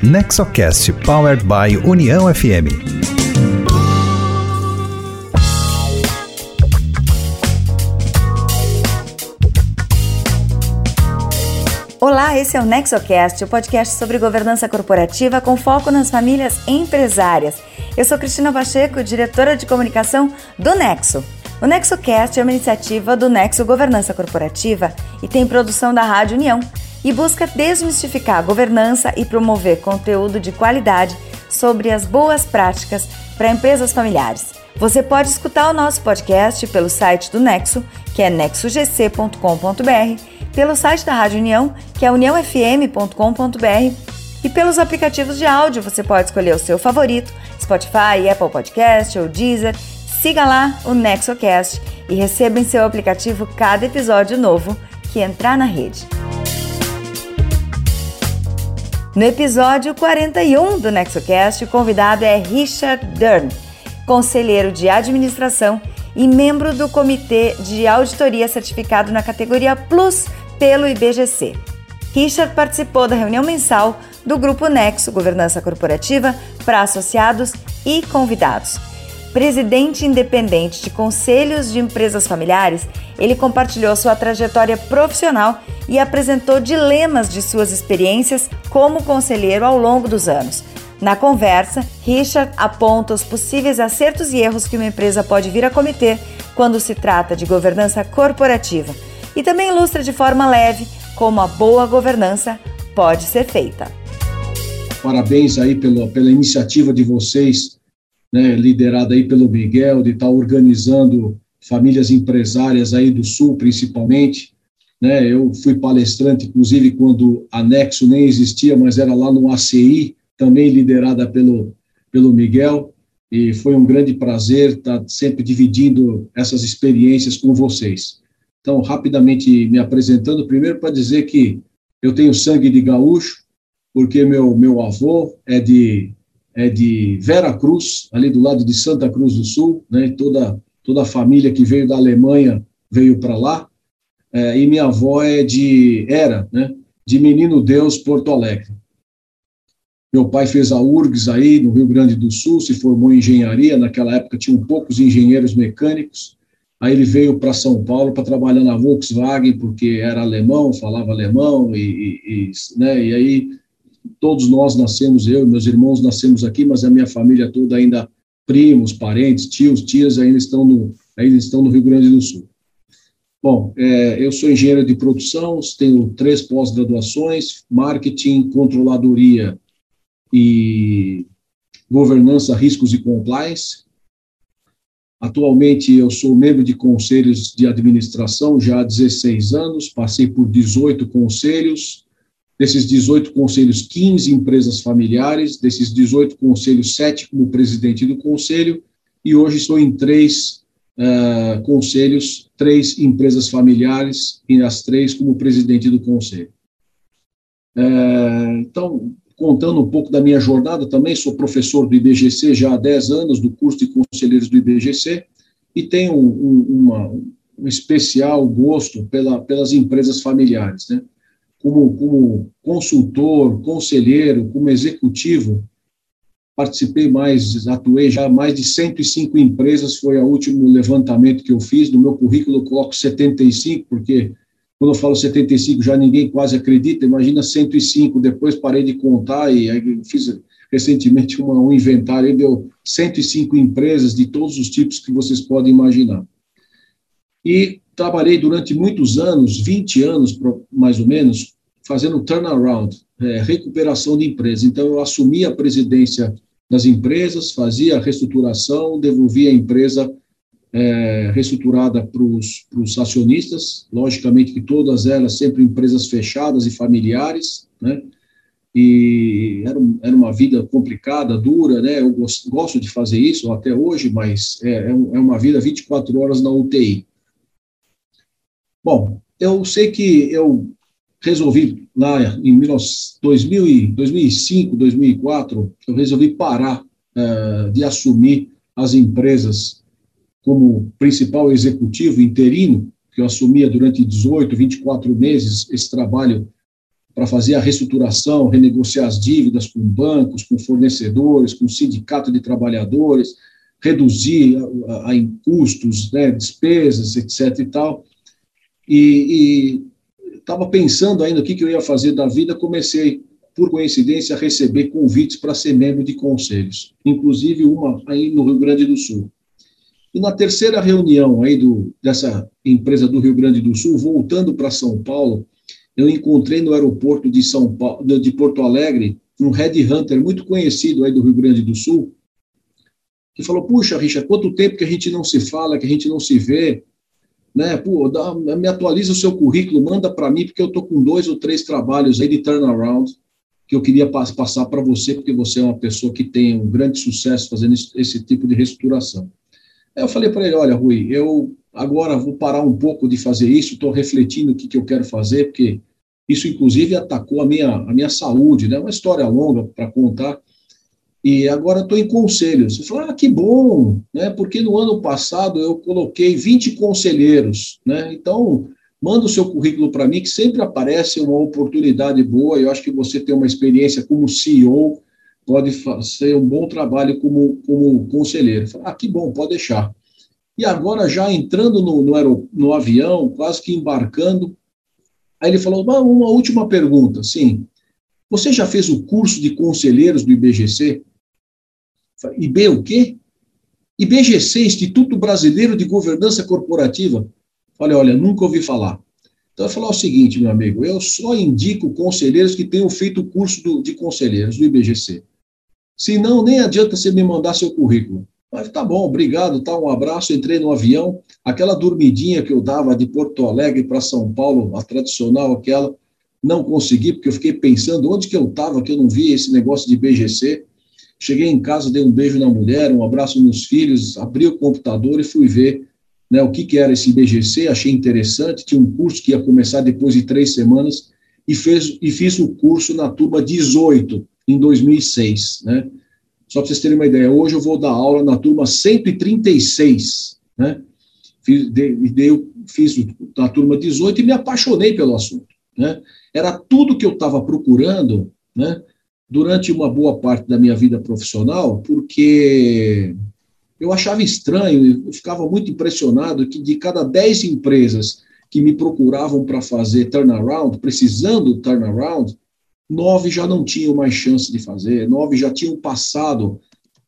Nexocast Powered by União FM. Olá, esse é o Nexocast, o podcast sobre governança corporativa com foco nas famílias empresárias. Eu sou Cristina Pacheco, diretora de comunicação do Nexo. O NexoCast é uma iniciativa do Nexo Governança Corporativa e tem produção da Rádio União e busca desmistificar a governança e promover conteúdo de qualidade sobre as boas práticas para empresas familiares. Você pode escutar o nosso podcast pelo site do Nexo, que é nexogc.com.br, pelo site da Rádio União, que é uniãofm.com.br, e pelos aplicativos de áudio. Você pode escolher o seu favorito, Spotify, Apple Podcast ou Deezer. Siga lá o NexoCast e receba em seu aplicativo cada episódio novo que entrar na rede. No episódio 41 do NexoCast, o convidado é Richard Dern, conselheiro de administração e membro do Comitê de Auditoria certificado na categoria Plus pelo IBGC. Richard participou da reunião mensal do Grupo Nexo Governança Corporativa para associados e convidados presidente independente de conselhos de empresas familiares, ele compartilhou sua trajetória profissional e apresentou dilemas de suas experiências como conselheiro ao longo dos anos. Na conversa, Richard aponta os possíveis acertos e erros que uma empresa pode vir a cometer quando se trata de governança corporativa e também ilustra de forma leve como a boa governança pode ser feita. Parabéns aí pela, pela iniciativa de vocês né, liderada aí pelo Miguel, de estar tá organizando famílias empresárias aí do Sul, principalmente. Né, eu fui palestrante, inclusive, quando a Nexo nem existia, mas era lá no ACI, também liderada pelo, pelo Miguel, e foi um grande prazer estar sempre dividindo essas experiências com vocês. Então, rapidamente me apresentando, primeiro para dizer que eu tenho sangue de gaúcho, porque meu, meu avô é de é de Vera Cruz, ali do lado de Santa Cruz do Sul, né? Toda toda a família que veio da Alemanha veio para lá. É, e minha avó é de era, né? De Menino Deus, Porto Alegre. Meu pai fez a URGS aí no Rio Grande do Sul, se formou em engenharia. Naquela época tinham poucos engenheiros mecânicos. Aí ele veio para São Paulo para trabalhar na Volkswagen, porque era alemão, falava alemão, e, e, e, né, e aí todos nós nascemos, eu e meus irmãos nascemos aqui, mas a minha família toda ainda, primos, parentes, tios, tias, ainda estão no, ainda estão no Rio Grande do Sul. Bom, é, eu sou engenheiro de produção, tenho três pós-graduações, marketing, controladoria e governança, riscos e compliance. Atualmente eu sou membro de conselhos de administração já há 16 anos, passei por 18 conselhos, Desses 18 conselhos, 15 empresas familiares, desses 18 conselhos, 7 como presidente do conselho, e hoje estou em três uh, conselhos, três empresas familiares, e as três como presidente do conselho. Uh, então, contando um pouco da minha jornada, também sou professor do IBGC já há 10 anos, do curso de conselheiros do IBGC, e tenho um, um, uma, um especial gosto pela, pelas empresas familiares, né? Como, como consultor, conselheiro, como executivo, participei mais, atuei já mais de 105 empresas, foi o último levantamento que eu fiz, no meu currículo eu coloco 75, porque quando eu falo 75 já ninguém quase acredita, imagina 105, depois parei de contar e fiz recentemente uma, um inventário, deu 105 empresas de todos os tipos que vocês podem imaginar. E trabalhei durante muitos anos, 20 anos mais ou menos, fazendo turnaround, é, recuperação de empresas. Então, eu assumi a presidência das empresas, fazia a reestruturação, devolvia a empresa é, reestruturada para os acionistas, logicamente que todas elas sempre empresas fechadas e familiares, né? E era, era uma vida complicada, dura, né? Eu gosto, gosto de fazer isso até hoje, mas é, é, é uma vida 24 horas na UTI. Bom, eu sei que eu resolvi lá em 2005, 2004, eu resolvi parar uh, de assumir as empresas como principal executivo interino, que eu assumia durante 18, 24 meses esse trabalho para fazer a reestruturação, renegociar as dívidas com bancos, com fornecedores, com sindicato de trabalhadores, reduzir a, a, a custos, né, despesas, etc. e tal. E estava pensando ainda o que, que eu ia fazer da vida, comecei, por coincidência, a receber convites para ser membro de conselhos, inclusive uma aí no Rio Grande do Sul. E na terceira reunião aí do, dessa empresa do Rio Grande do Sul, voltando para São Paulo, eu encontrei no aeroporto de São Paulo, de Porto Alegre, um headhunter muito conhecido aí do Rio Grande do Sul, que falou: "Puxa, Richard, quanto tempo que a gente não se fala, que a gente não se vê, né? Pô, dá, me atualiza o seu currículo, manda para mim porque eu tô com dois ou três trabalhos aí de turnaround que eu queria passar para você, porque você é uma pessoa que tem um grande sucesso fazendo esse, tipo de reestruturação. Aí eu falei para ele: olha, Rui, eu agora vou parar um pouco de fazer isso, estou refletindo o que, que eu quero fazer, porque isso, inclusive, atacou a minha, a minha saúde, né? Uma história longa para contar. E agora estou em conselhos. Eu falei, ah, que bom, né? Porque no ano passado eu coloquei 20 conselheiros, né? Então, manda o seu currículo para mim, que sempre aparece uma oportunidade boa. Eu acho que você tem uma experiência como CEO, pode fazer um bom trabalho como, como conselheiro. Falei, ah, que bom, pode deixar. E agora, já entrando no, no, no avião, quase que embarcando, Aí ele falou: uma última pergunta. Sim. Você já fez o curso de conselheiros do IBGC? IB o quê? IBGC, Instituto Brasileiro de Governança Corporativa. Falei, olha, nunca ouvi falar. Então, eu falar o seguinte, meu amigo, eu só indico conselheiros que tenham feito o curso do, de conselheiros do IBGC. Se não, nem adianta você me mandar seu currículo. Mas tá bom, obrigado, tá, um abraço. Entrei no avião, aquela dormidinha que eu dava de Porto Alegre para São Paulo, a tradicional aquela, não consegui, porque eu fiquei pensando onde que eu estava, que eu não via esse negócio de BGC. Cheguei em casa, dei um beijo na mulher, um abraço nos filhos, abri o computador e fui ver né, o que, que era esse BGC, achei interessante, tinha um curso que ia começar depois de três semanas, e, fez, e fiz o curso na turma 18, em 2006, né? Só para vocês terem uma ideia, hoje eu vou dar aula na turma 136, né? Fiz, de, fiz na turma 18 e me apaixonei pelo assunto, né? Era tudo que eu estava procurando, né? Durante uma boa parte da minha vida profissional, porque eu achava estranho, eu ficava muito impressionado que de cada 10 empresas que me procuravam para fazer turnaround, precisando do turnaround, nove já não tinham mais chance de fazer, nove já tinham passado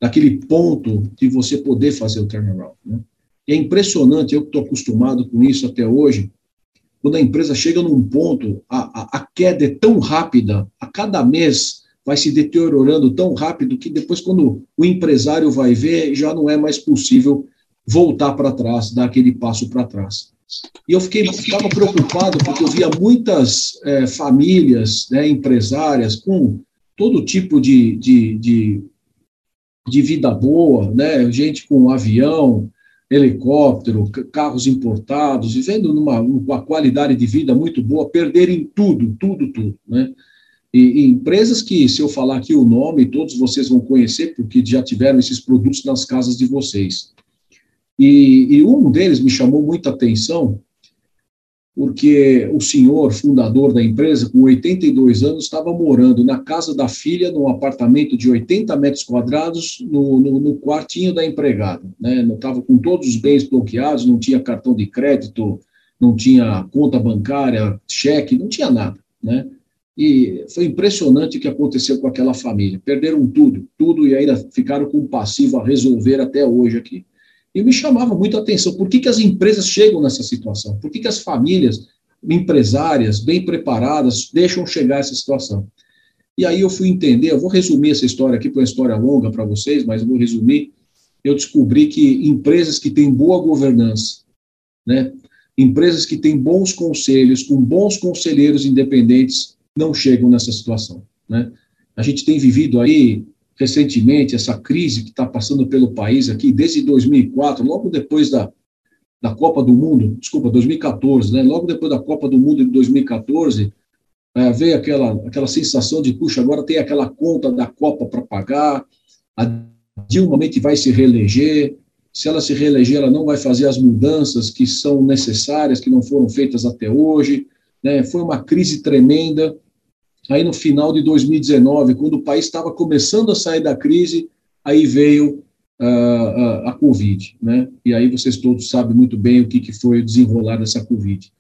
daquele ponto de você poder fazer o turnaround. Né? E é impressionante, eu que estou acostumado com isso até hoje, quando a empresa chega num ponto, a, a, a, queda é tão rápida, a cada mês vai se deteriorando tão rápido que depois, quando o empresário vai ver, já não é mais possível voltar para trás, dar aquele passo para trás. E eu fiquei, ficava preocupado porque eu via muitas é, famílias né, empresárias com todo tipo de, de, de, de, vida boa, né, gente com avião, helicóptero, carros importados, vivendo numa uma qualidade de vida muito boa, perderem tudo, tudo, tudo. Né? E, e, empresas que, se eu falar aqui o nome, todos vocês vão conhecer, porque já tiveram esses produtos nas casas de vocês. E, e um deles me chamou muita atenção, porque o senhor, fundador da empresa, com 82 anos, estava morando na casa da filha, num apartamento de 80 metros quadrados, no, no, no quartinho da empregada. Né? Estava com todos os bens bloqueados, não tinha cartão de crédito, não tinha conta bancária, cheque, não tinha nada. Né? E foi impressionante o que aconteceu com aquela família. Perderam tudo, tudo, e ainda ficaram com um passivo a resolver até hoje aqui. E me chamava muito a atenção. Por que, que as empresas chegam nessa situação? Por que, que as famílias empresárias, bem preparadas, deixam chegar essa situação? E aí eu fui entender, eu vou resumir essa história aqui, porque é uma história longa para vocês, mas eu vou resumir. Eu descobri que empresas que têm boa governança, né, empresas que têm bons conselhos, com bons conselheiros independentes, não chegam nessa situação. Né? A gente tem vivido aí recentemente, essa crise que está passando pelo país aqui, desde 2004, logo depois da, da Copa do Mundo, desculpa, 2014, né? logo depois da Copa do Mundo de 2014, é, veio aquela, aquela sensação de, puxa, agora tem aquela conta da Copa para pagar, a Dilma vai se reeleger, se ela se reeleger, ela não vai fazer as mudanças que são necessárias, que não foram feitas até hoje, né? foi uma crise tremenda, Aí no final de 2019, quando o país estava começando a sair da crise, aí veio uh, a, a Covid, né? E aí vocês todos sabem muito bem o que, que foi o desenrolar dessa Covid.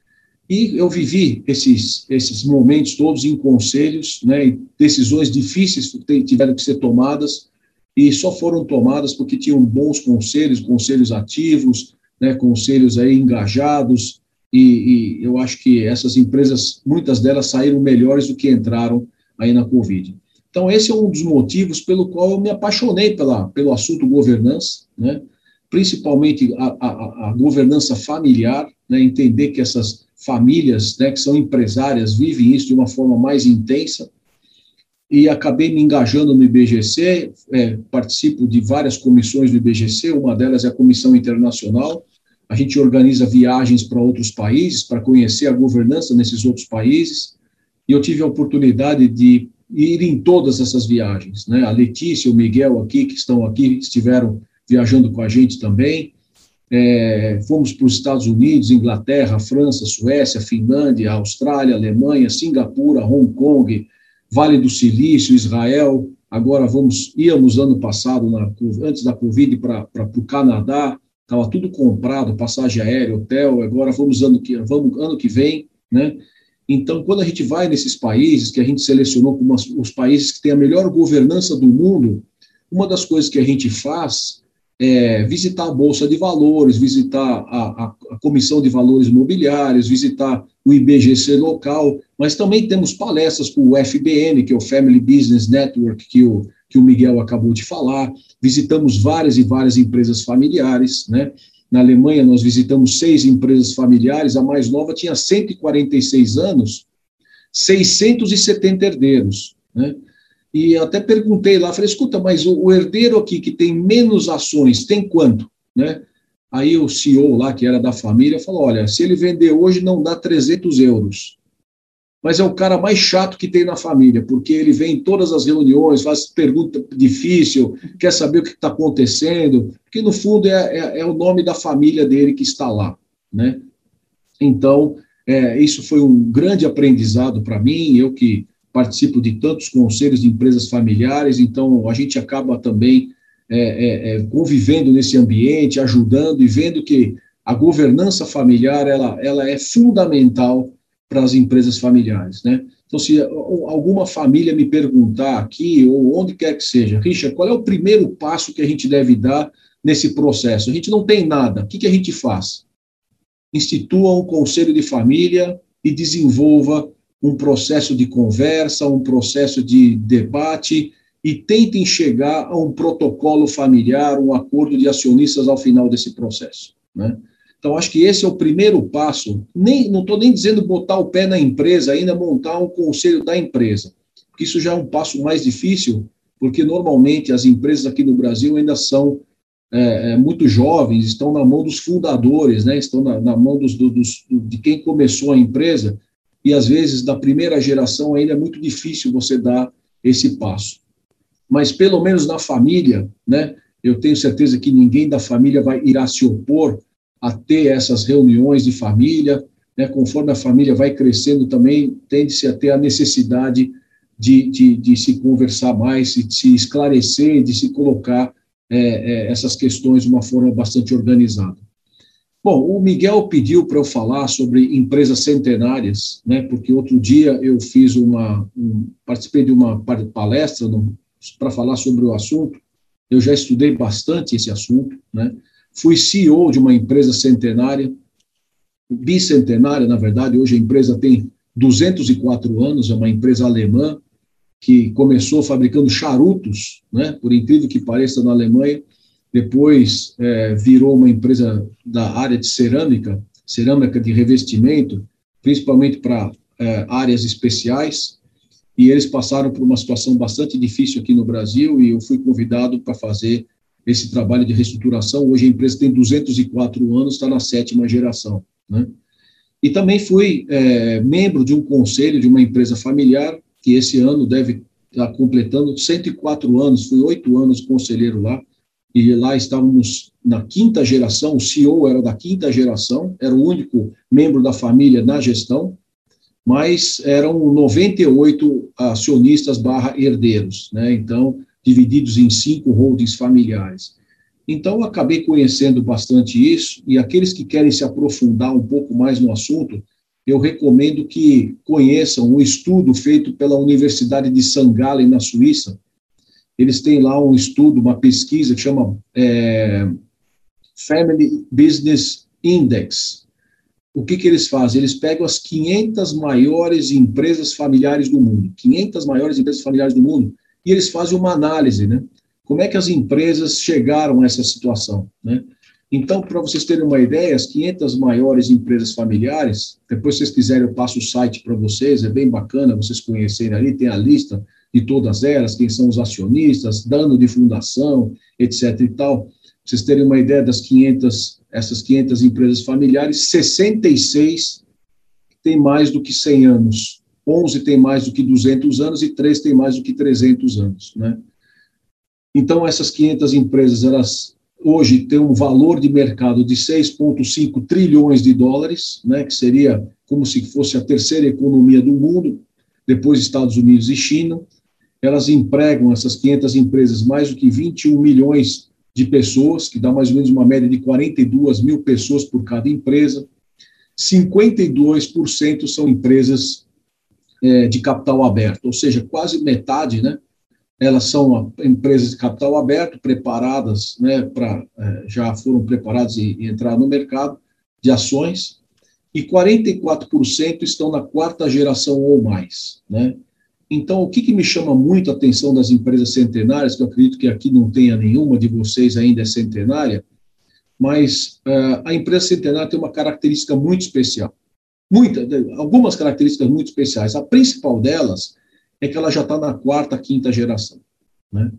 E eu vivi esses, esses momentos todos em conselhos, né, decisões difíceis tiveram que ser tomadas, e só foram tomadas porque tinham bons conselhos, conselhos ativos, né, conselhos aí engajados, e, e, eu acho que essas empresas, muitas delas saíram melhores do que entraram aí na Covid. Então, esse é um dos motivos pelo qual eu me apaixonei pela, pelo assunto governança, né, principalmente a, a, a governança familiar, né, entender que essas famílias né, que são empresárias vivem isso de uma forma mais intensa, e acabei me engajando no IBGC, é, participo de várias comissões do IBGC, uma delas é a Comissão Internacional, a gente organiza viagens para outros países, para conhecer a governança nesses outros países, e eu tive a oportunidade de ir em todas essas viagens, né, a Letícia, o Miguel aqui, que estão aqui, estiveram viajando com a gente também, é, fomos para os Estados Unidos, Inglaterra, França, Suécia, Finlândia, Austrália, Alemanha, Singapura, Hong Kong, Vale do Silício, Israel. Agora vamos, íamos ano passado, na, antes da Covid, para o Canadá, estava tudo comprado, passagem aérea, hotel. Agora vamos ano que, vamos ano que vem, né? Então, quando a gente vai nesses países que a gente selecionou como os países que têm a melhor governança do mundo, uma das coisas que a gente faz é, visitar a Bolsa de Valores, visitar a, a, a, Comissão de Valores Imobiliários, visitar o IBGC local, mas também temos palestras com o FBN, que é o Family Business Network, que o, que o Miguel acabou de falar, visitamos várias e várias empresas familiares, né? Na Alemanha, nós visitamos seis empresas familiares, a mais nova tinha 146 anos, 670 herdeiros, né? E até perguntei lá, falei, escuta, mas o, herdeiro aqui que tem menos ações, tem quanto? Né? Aí o CEO lá, que era da família, falou, olha, se ele vender hoje não dá 300 euros. Mas é o cara mais chato que tem na família, porque ele vem em todas as reuniões, faz pergunta difícil, quer saber o que está acontecendo, porque no fundo é, é, é, o nome da família dele que está lá, né? Então, é, isso foi um grande aprendizado para mim, eu que participo de tantos conselhos de empresas familiares, então a gente acaba também é, é, é, convivendo nesse ambiente, ajudando e vendo que a governança familiar ela, ela é fundamental para as empresas familiares, né? Então, se alguma família me perguntar aqui, ou onde quer que seja, Richard, qual é o primeiro passo que a gente deve dar nesse processo? A gente não tem nada, o que, que a gente faz? Institua um conselho de família e desenvolva um processo de conversa, um processo de debate e tentem chegar a um protocolo familiar, um acordo de acionistas ao final desse processo. Né? Então, acho que esse é o primeiro passo. Nem, não estou nem dizendo botar o pé na empresa, ainda montar um conselho da empresa, porque isso já é um passo mais difícil, porque normalmente as empresas aqui no Brasil ainda são é, é muito jovens, estão na mão dos fundadores, né? estão na, na mão dos, dos, de quem começou a empresa, e às vezes da primeira geração ainda é muito difícil você dar esse passo. Mas pelo menos na família, né, eu tenho certeza que ninguém da família vai irá se opor a ter essas reuniões de família, né, conforme a família vai crescendo também, tende-se a ter a necessidade de, de, de, se conversar mais, de se esclarecer, de se colocar é, é, essas questões de uma forma bastante organizada. Bom, o Miguel pediu para eu falar sobre empresas centenárias, né? Porque outro dia eu fiz uma, um, participei de uma palestra para falar sobre o assunto. Eu já estudei bastante esse assunto, né? Fui CEO de uma empresa centenária, bicentenária, na verdade. Hoje a empresa tem 204 anos, é uma empresa alemã que começou fabricando charutos, né? Por incrível que pareça, na Alemanha depois é, virou uma empresa da área de cerâmica, cerâmica de revestimento, principalmente para é, áreas especiais, e eles passaram por uma situação bastante difícil aqui no Brasil, e eu fui convidado para fazer esse trabalho de reestruturação. Hoje a empresa tem 204 anos, está na sétima geração. Né? E também fui é, membro de um conselho de uma empresa familiar, que esse ano deve estar completando 104 anos, fui oito anos conselheiro lá, e lá estávamos na quinta geração, o CEO era da quinta geração, era o único membro da família na gestão, mas eram 98 acionistas barra herdeiros, né? Então, divididos em cinco holdings familiares. Então, acabei conhecendo bastante isso, e aqueles que querem se aprofundar um pouco mais no assunto, eu recomendo que conheçam um estudo feito pela Universidade de St. Gallen, na Suíça. Eles têm lá um estudo, uma pesquisa que chama é, Family Business Index. O que, que eles fazem? Eles pegam as 500 maiores empresas familiares do mundo, 500 maiores empresas familiares do mundo, e eles fazem uma análise, né? Como é que as empresas chegaram a essa situação, né? Então, para vocês terem uma ideia, as 500 maiores empresas familiares, depois se vocês quiserem eu passo o site para vocês, é bem bacana vocês conhecerem ali, tem a lista de todas elas, quem são os acionistas, dano de fundação, etc e tal. Pra vocês terem uma ideia das 500, essas 500 empresas familiares, 66 têm mais do que 100 anos, 11 têm mais do que 200 anos e 3 têm mais do que 300 anos, né? Então, essas 500 empresas, elas hoje têm um valor de mercado de 6,5 trilhões de dólares, né, que seria como se fosse a terceira economia do mundo, depois Estados Unidos e China. Elas empregam, essas 500 empresas, mais do que 21 milhões de pessoas, que dá mais ou menos uma média de 42 mil pessoas por cada empresa. 52% são empresas é, de capital aberto, ou seja, quase metade, né, elas são empresas de capital aberto, preparadas, né, para é, já foram preparadas e, e entrar no mercado de ações, e 44% estão na quarta geração ou mais, né? Então, o que, que me chama muito a atenção das empresas centenárias, que eu acredito que aqui não tenha nenhuma de vocês ainda é centenária, mas uh, a empresa centenária tem uma característica muito especial. Muita, algumas características muito especiais. A principal delas é que ela já está na quarta, quinta geração. Né?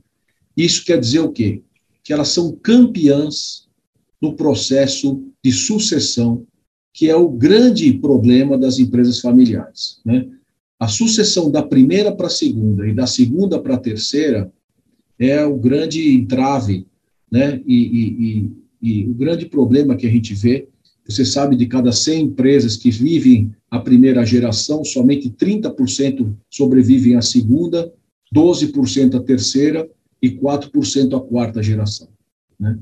Isso quer dizer o quê? Que elas são campeãs no processo de sucessão, que é o grande problema das empresas familiares. Né? A sucessão da primeira para a segunda e da segunda para a terceira é o grande entrave, né? E, e, e, e, o grande problema que a gente vê. Você sabe de cada 100 empresas que vivem a primeira geração, somente 30% sobrevivem à segunda, 12% à terceira e 4% à quarta geração. Né?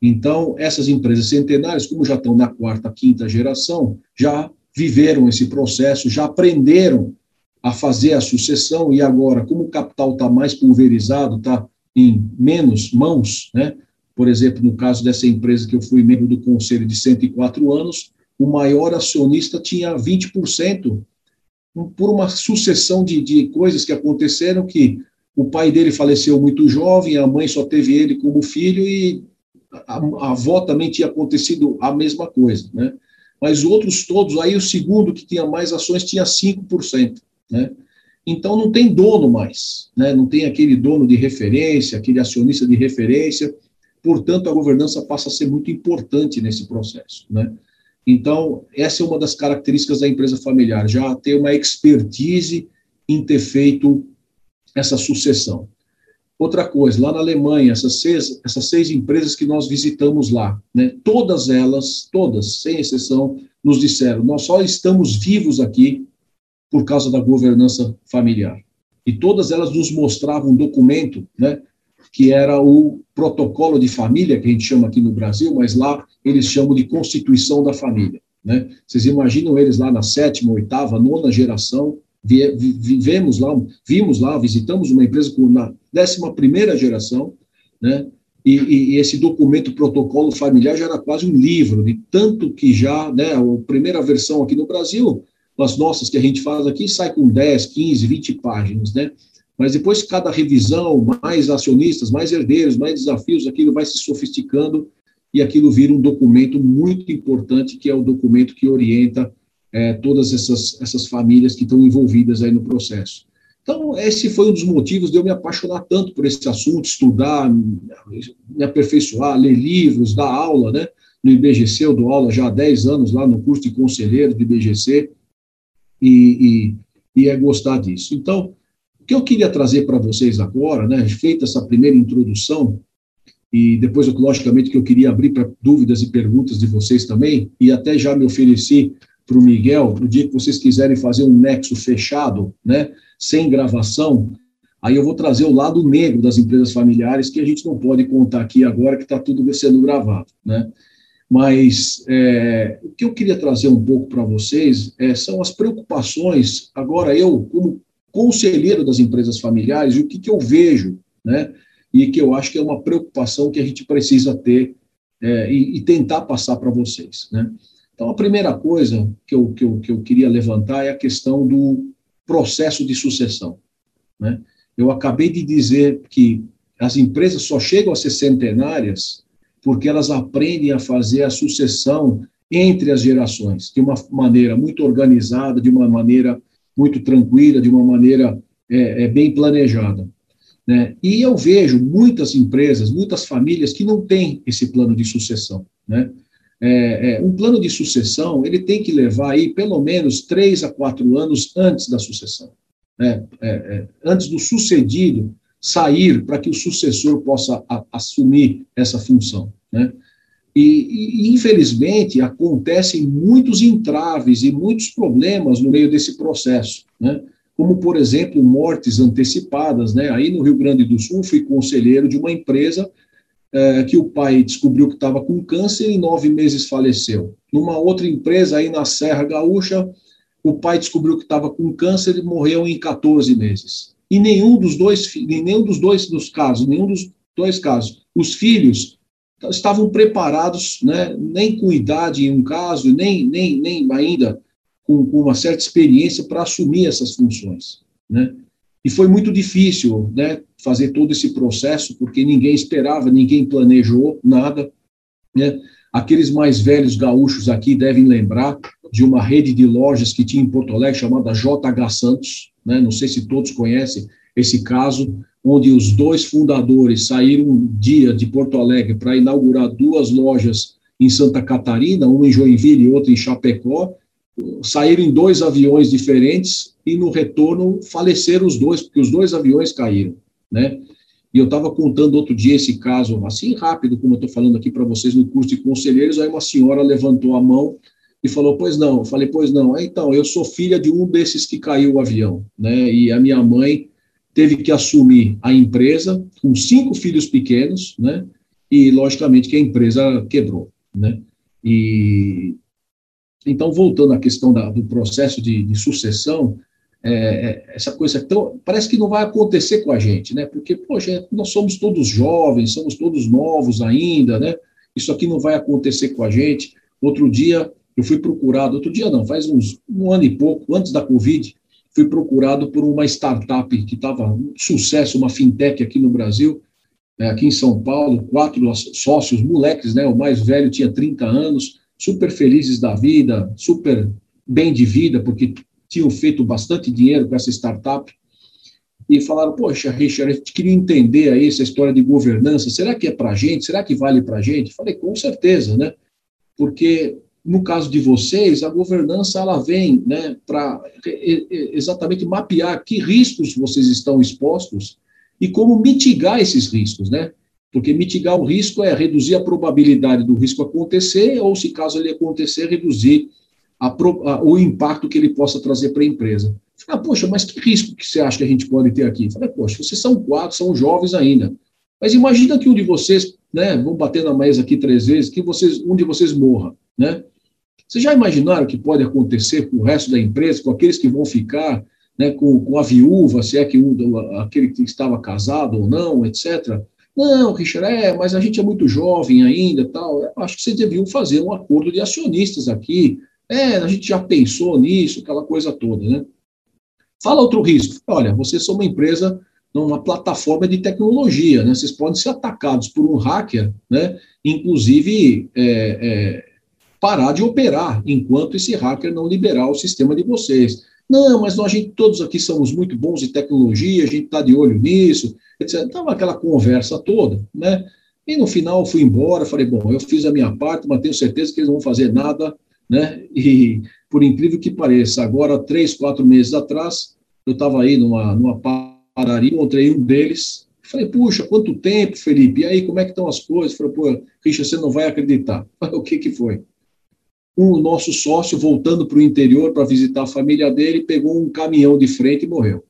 Então, essas empresas centenárias, como já estão na quarta, quinta geração, já viveram esse processo, já aprenderam a fazer a sucessão e agora, como o capital está mais pulverizado, está em menos mãos, né? Por exemplo, no caso dessa empresa que eu fui membro do conselho de 104 anos, o maior acionista tinha 20%, por uma sucessão de, de coisas que aconteceram que o pai dele faleceu muito jovem, a mãe só teve ele como filho e a, a avó também tinha acontecido a mesma coisa, né? Mas outros todos, aí o segundo que tinha mais ações tinha 5%, né? Então não tem dono mais, né? Não tem aquele dono de referência, aquele acionista de referência, portanto a governança passa a ser muito importante nesse processo, né? Então, essa é uma das características da empresa familiar, já ter uma expertise em ter feito essa sucessão. Outra coisa, lá na Alemanha, essas seis, essas seis empresas que nós visitamos lá, né, todas elas, todas, sem exceção, nos disseram: nós só estamos vivos aqui por causa da governança familiar. E todas elas nos mostravam um documento, né, que era o protocolo de família, que a gente chama aqui no Brasil, mas lá eles chamam de Constituição da Família. Né? Vocês imaginam eles lá na sétima, oitava, nona geração, vivemos lá, vimos lá, visitamos uma empresa com na décima primeira geração, né? E, e, e, esse documento protocolo familiar já era quase um livro, de tanto que já, né, a primeira versão aqui no Brasil, as nossas que a gente faz aqui, sai com 10, 15, 20 páginas, né? Mas depois, cada revisão, mais acionistas, mais herdeiros, mais desafios, aquilo vai se sofisticando e aquilo vira um documento muito importante, que é o documento que orienta é, todas essas, essas famílias que estão envolvidas aí no processo. Então, esse foi um dos motivos de eu me apaixonar tanto por esse assunto, estudar, me aperfeiçoar, ler livros, dar aula, né? No IBGC, eu dou aula já há 10 anos lá no curso de conselheiro do IBGC, e, e, e é gostar disso. Então, o que eu queria trazer para vocês agora, né, feita essa primeira introdução, e depois, logicamente, que eu queria abrir para dúvidas e perguntas de vocês também, e até já me ofereci para o Miguel, no dia que vocês quiserem fazer um nexo fechado, né, sem gravação, aí eu vou trazer o lado negro das empresas familiares, que a gente não pode contar aqui agora, que está tudo sendo gravado, né? Mas é, o que eu queria trazer um pouco para vocês é, são as preocupações, agora eu, como conselheiro das empresas familiares, e o que, que eu vejo, né? E que eu acho que é uma preocupação que a gente precisa ter é, e, e, tentar passar para vocês, né? Então, a primeira coisa que eu, que, eu, que eu queria levantar é a questão do processo de sucessão, né? Eu acabei de dizer que as empresas só chegam a ser centenárias porque elas aprendem a fazer a sucessão entre as gerações, de uma maneira muito organizada, de uma maneira muito tranquila, de uma maneira é, é, bem planejada. Né? E eu vejo muitas empresas, muitas famílias que não têm esse plano de sucessão. Né? É, é, um plano de sucessão ele tem que levar aí pelo menos três a quatro anos antes da sucessão, né? É, é, antes do sucedido sair para que o sucessor possa a, assumir essa função. Né? E, e, infelizmente, acontecem muitos entraves e muitos problemas no meio desse processo, né? como, por exemplo, mortes antecipadas. Né? Aí no Rio Grande do Sul, fui conselheiro de uma empresa é, que o pai descobriu que estava com câncer e em nove meses faleceu. Numa outra empresa, aí na Serra Gaúcha, o pai descobriu que estava com câncer e morreu em 14 meses e nenhum dos dois, nenhum dos dois dos casos, nenhum dos dois casos, os filhos estavam preparados, né, nem com idade em um caso, nem, nem, nem ainda com, com uma certa experiência para assumir essas funções, né? E foi muito difícil, né, fazer todo esse processo, porque ninguém esperava, ninguém planejou nada, né? Aqueles mais velhos gaúchos aqui devem lembrar de uma rede de lojas que tinha em Porto Alegre chamada JH Santos, né? não sei se todos conhecem esse caso, onde os dois fundadores saíram um dia de Porto Alegre para inaugurar duas lojas em Santa Catarina, uma em Joinville e outra em Chapecó, saíram em dois aviões diferentes e no retorno faleceram os dois, porque os dois aviões caíram, né? E eu estava contando outro dia esse caso, assim rápido, como eu estou falando aqui para vocês no curso de conselheiros, aí uma senhora levantou a mão e falou, pois não. Eu falei, pois não. Então, eu sou filha de um desses que caiu o avião, né? E a minha mãe teve que assumir a empresa com cinco filhos pequenos, né? E, logicamente, que a empresa quebrou, né? E, então, voltando à questão da, do processo de, de sucessão, é, é essa coisa tão, parece que não vai acontecer com a gente, né? Porque, poxa, nós somos todos jovens, somos todos novos ainda, né? Isso aqui não vai acontecer com a gente. Outro dia, eu fui procurado, outro dia não, faz uns um ano e pouco, antes da Covid, fui procurado por uma startup que estava um sucesso, uma fintech aqui no Brasil, é, aqui em São Paulo, quatro sócios, moleques, né? O mais velho tinha 30 anos, super felizes da vida, super bem de vida, porque tinham feito bastante dinheiro com essa startup. E falaram, poxa, Richard, a gente queria entender aí essa história de governança, será que é para a gente? Será que vale para a gente? Falei, com certeza, né? Porque no caso de vocês, a governança ela vem né, para exatamente mapear que riscos vocês estão expostos e como mitigar esses riscos, né? Porque mitigar o risco é reduzir a probabilidade do risco acontecer, ou, se caso ele acontecer, reduzir a, a, o impacto que ele possa trazer para a empresa. Ah, poxa, mas que risco que você acha que a gente pode ter aqui? Falei, poxa, vocês são quatro, são jovens ainda. Mas imagina que um de vocês, né, vão bater na mesa aqui três vezes, que vocês, um de vocês morra, né? Vocês já imaginaram o que pode acontecer com o resto da empresa, com aqueles que vão ficar, né, com, com a viúva, se é que aquele que estava casado ou não, etc. Não, Richard, é, mas a gente é muito jovem ainda, tal. Eu acho que vocês deviam fazer um acordo de acionistas aqui. É, a gente já pensou nisso, aquela coisa toda, né? Fala outro risco. Olha, vocês são uma empresa, uma plataforma de tecnologia, né? Vocês podem ser atacados por um hacker, né? Inclusive, é, é, parar de operar enquanto esse hacker não liberar o sistema de vocês. Não, mas nós, a gente, todos aqui somos muito bons em tecnologia, a gente está de olho nisso, etc. Então, aquela conversa toda, né? E no final eu fui embora, falei, bom, eu fiz a minha parte, mas tenho certeza que eles não vão fazer nada, né? E por incrível que pareça, agora, três, quatro meses atrás, eu estava aí numa, numa padaria, encontrei um deles, falei, puxa, quanto tempo, Felipe? E aí, como é que estão as coisas? Falei, pô, Richard, você não vai acreditar. Falei, o que que foi? O nosso sócio voltando para o interior para visitar a família dele, pegou um caminhão de frente e morreu.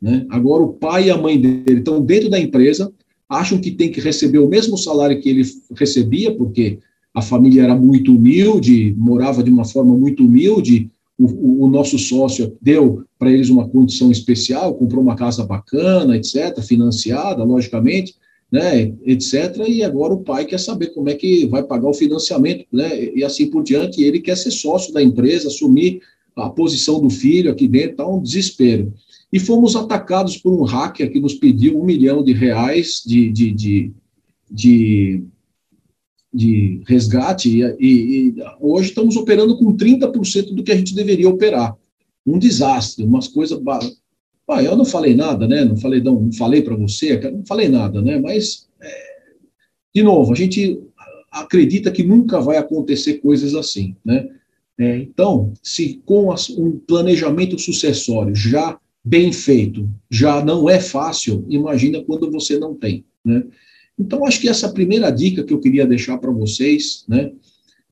Né? Agora, o pai e a mãe dele estão dentro da empresa, acham que tem que receber o mesmo salário que ele recebia, porque a família era muito humilde, morava de uma forma muito humilde, o, o, nosso sócio deu para eles uma condição especial, comprou uma casa bacana, etc., financiada, logicamente, né, etc. E agora o pai quer saber como é que vai pagar o financiamento, né, e assim por diante. Ele quer ser sócio da empresa, assumir a posição do filho aqui dentro, está um desespero. E fomos atacados por um hacker que nos pediu um milhão de reais de, de, de, de, de resgate, e, e hoje estamos operando com 30% do que a gente deveria operar. Um desastre, umas coisas ah, eu não falei nada, né? Não falei, não, não falei para você, não falei nada, né? Mas, é, de novo, a gente acredita que nunca vai acontecer coisas assim, né? É, então, se com as, um planejamento sucessório já bem feito já não é fácil, imagina quando você não tem, né? Então, acho que essa primeira dica que eu queria deixar para vocês, né?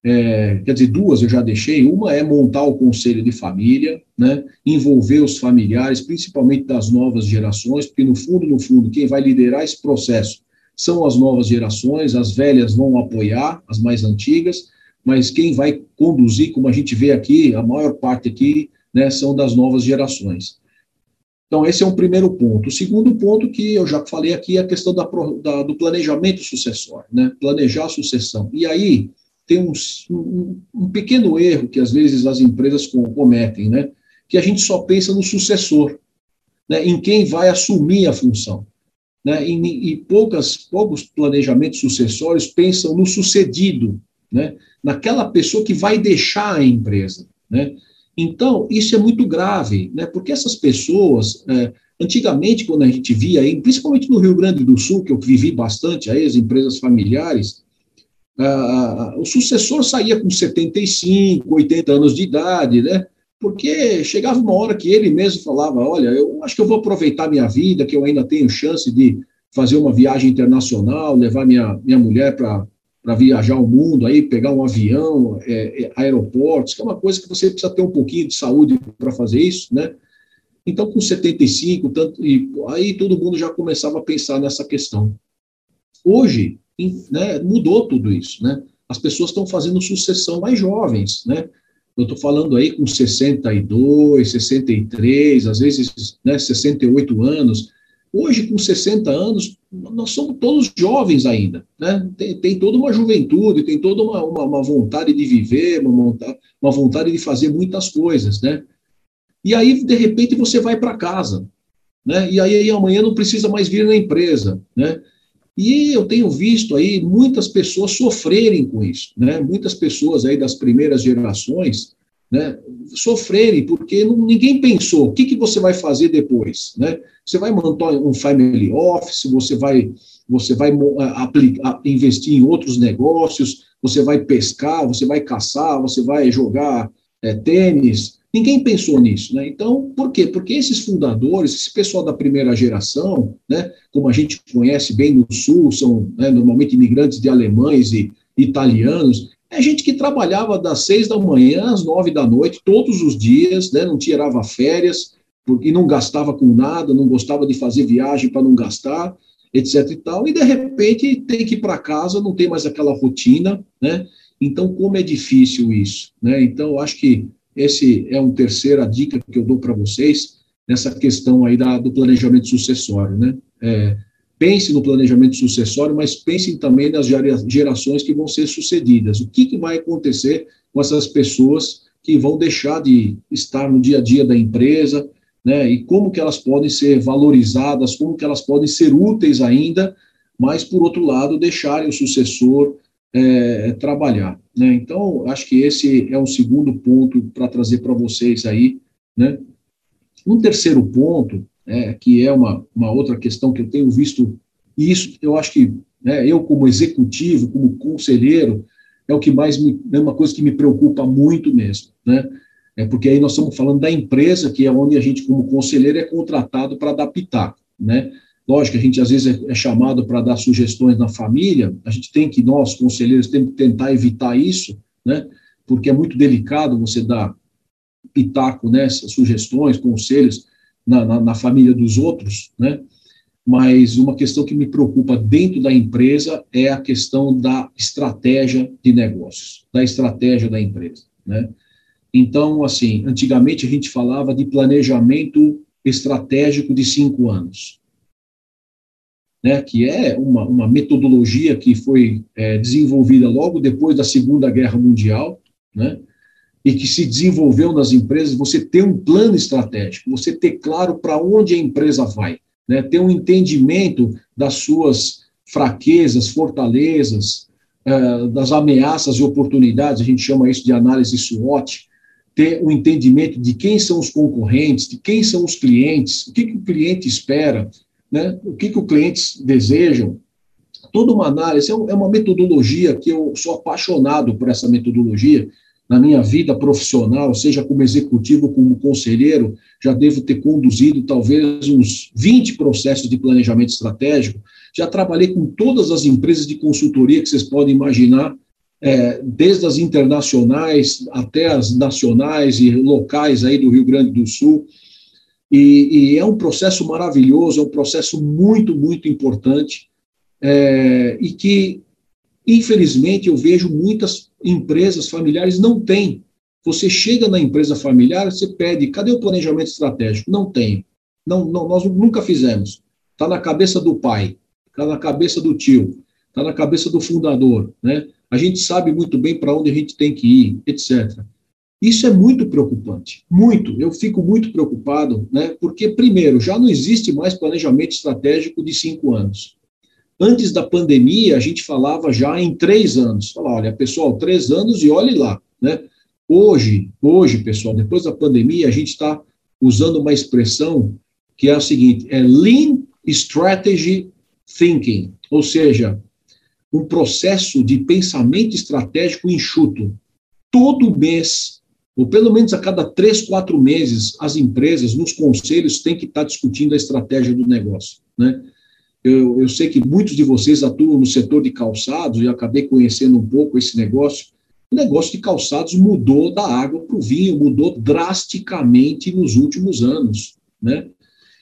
É, quer dizer, duas eu já deixei. Uma é montar o conselho de família, né, envolver os familiares, principalmente das novas gerações, porque no fundo, no fundo, quem vai liderar esse processo são as novas gerações, as velhas vão apoiar as mais antigas, mas quem vai conduzir, como a gente vê aqui, a maior parte aqui, né, são das novas gerações. Então, esse é um primeiro ponto. O segundo ponto que eu já falei aqui é a questão da, da, do planejamento sucessório, né? planejar a sucessão. E aí, tem um, um, pequeno erro que às vezes as empresas cometem, né? Que a gente só pensa no sucessor, né? Em quem vai assumir a função, né? E, e poucas, poucos planejamentos sucessórios pensam no sucedido, né? Naquela pessoa que vai deixar a empresa, né? Então isso é muito grave, né? Porque essas pessoas é, Antigamente, quando a gente via, principalmente no Rio Grande do Sul, que eu vivi bastante, aí as empresas familiares, o sucessor saía com 75, 80 anos de idade, né? Porque chegava uma hora que ele mesmo falava: Olha, eu acho que eu vou aproveitar minha vida, que eu ainda tenho chance de fazer uma viagem internacional, levar minha, minha mulher para para viajar o mundo, aí pegar um avião, é, é, aeroportos, que é uma coisa que você precisa ter um pouquinho de saúde para fazer isso, né? Então, com 75, tanto, e aí todo mundo já começava a pensar nessa questão. Hoje, né, mudou tudo isso, né? As pessoas estão fazendo sucessão mais jovens, né? Eu estou falando aí com 62, 63, às vezes né, 68 anos. Hoje, com 60 anos, nós somos todos jovens ainda, né? Tem, tem toda uma juventude, tem toda uma, uma, uma vontade de viver, uma, uma vontade de fazer muitas coisas, né? E aí, de repente, você vai para casa, né? E aí amanhã não precisa mais vir na empresa, né? E eu tenho visto aí muitas pessoas sofrerem com isso, né? Muitas pessoas aí das primeiras gerações, né? Sofrerem porque não, ninguém pensou o que, que você vai fazer depois, né? Você vai montar um family office, você vai você vai aplicar, investir em outros negócios, você vai pescar, você vai caçar, você vai jogar é, tênis, Ninguém pensou nisso, né? Então, por quê? Porque esses fundadores, esse pessoal da primeira geração, né, como a gente conhece bem no Sul, são né, normalmente imigrantes de alemães e italianos, é gente que trabalhava das seis da manhã às nove da noite, todos os dias, né, não tirava férias, porque não gastava com nada, não gostava de fazer viagem para não gastar, etc e tal, e de repente tem que ir para casa, não tem mais aquela rotina, né? Então, como é difícil isso, né? Então, acho que esse é uma terceira dica que eu dou para vocês nessa questão aí da, do planejamento sucessório, né? É, pense no planejamento sucessório, mas pensem também nas gerações que vão ser sucedidas. O que, que vai acontecer com essas pessoas que vão deixar de estar no dia a dia da empresa, né? E como que elas podem ser valorizadas, como que elas podem ser úteis ainda, mas por outro lado deixarem o sucessor é, trabalhar. Né? Então, acho que esse é um segundo ponto para trazer para vocês aí. Né? Um terceiro ponto, é, que é uma, uma outra questão que eu tenho visto, e isso eu acho que né, eu, como executivo, como conselheiro, é o que mais me, é uma coisa que me preocupa muito mesmo, né? É porque aí nós estamos falando da empresa, que é onde a gente, como conselheiro, é contratado para adaptar, né? Lógico, a gente às vezes é, é chamado para dar sugestões na família, a gente tem que, nós, conselheiros, temos que tentar evitar isso, né? porque é muito delicado você dar pitaco, né, sugestões, conselhos na, na, na família dos outros, né? Mas uma questão que me preocupa dentro da empresa é a questão da estratégia de negócios, da estratégia da empresa, né? Então, assim, antigamente a gente falava de planejamento estratégico de cinco anos, né, que é uma, uma metodologia que foi é, desenvolvida logo depois da Segunda Guerra Mundial, né, e que se desenvolveu nas empresas, você ter um plano estratégico, você ter claro para onde a empresa vai, né, ter um entendimento das suas fraquezas, fortalezas, é, das ameaças e oportunidades, a gente chama isso de análise SWOT, ter um entendimento de quem são os concorrentes, de quem são os clientes, o que, que o cliente espera, né? o que, que os clientes desejam. Toda uma análise, é, é uma metodologia que eu sou apaixonado por essa metodologia, na minha vida profissional, seja como executivo, como conselheiro, já devo ter conduzido talvez uns 20 processos de planejamento estratégico. Já trabalhei com todas as empresas de consultoria que vocês podem imaginar, é, desde as internacionais até as nacionais e locais aí do Rio Grande do Sul. E, e é um processo maravilhoso, é um processo muito, muito importante é, e que, infelizmente, eu vejo muitas empresas familiares não têm. Você chega na empresa familiar, você pede, cadê o planejamento estratégico? Não tem. Não, não, nós nunca fizemos. Está na cabeça do pai, está na cabeça do tio, está na cabeça do fundador, né? a gente sabe muito bem para onde a gente tem que ir, etc. Isso é muito preocupante, muito. Eu fico muito preocupado, né? Porque, primeiro, já não existe mais planejamento estratégico de cinco anos. Antes da pandemia, a gente falava já em três anos. Falar, olha, pessoal, três anos e olhe lá, né? Hoje, hoje, pessoal, depois da pandemia, a gente está usando uma expressão que é a seguinte: é Lean Strategy Thinking, ou seja, um processo de pensamento estratégico enxuto. Todo mês, ou pelo menos a cada três, quatro meses, as empresas, nos conselhos, têm que estar discutindo a estratégia do negócio. Né? Eu, eu sei que muitos de vocês atuam no setor de calçados, e acabei conhecendo um pouco esse negócio. O negócio de calçados mudou da água para o vinho, mudou drasticamente nos últimos anos. Né?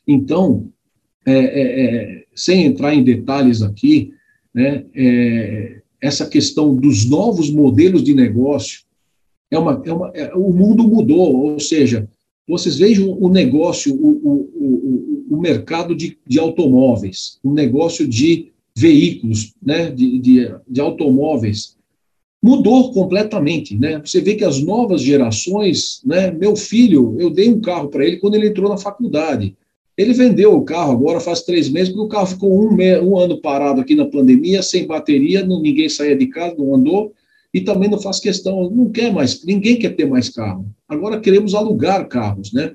Então, é, é, é, sem entrar em detalhes aqui, né, é, essa questão dos novos modelos de negócio, é uma, é uma, é, o mundo mudou, ou seja, vocês vejam o negócio, o, o, o, o mercado de, de automóveis, o negócio de veículos, né, de, de, de automóveis, mudou completamente, né? Você vê que as novas gerações, né? Meu filho, eu dei um carro para ele quando ele entrou na faculdade. Ele vendeu o carro agora faz três meses, porque o carro ficou um, um ano parado aqui na pandemia, sem bateria, não, ninguém saía de casa, não andou, e também não faz questão, não quer mais, ninguém quer ter mais carro. Agora queremos alugar carros, né?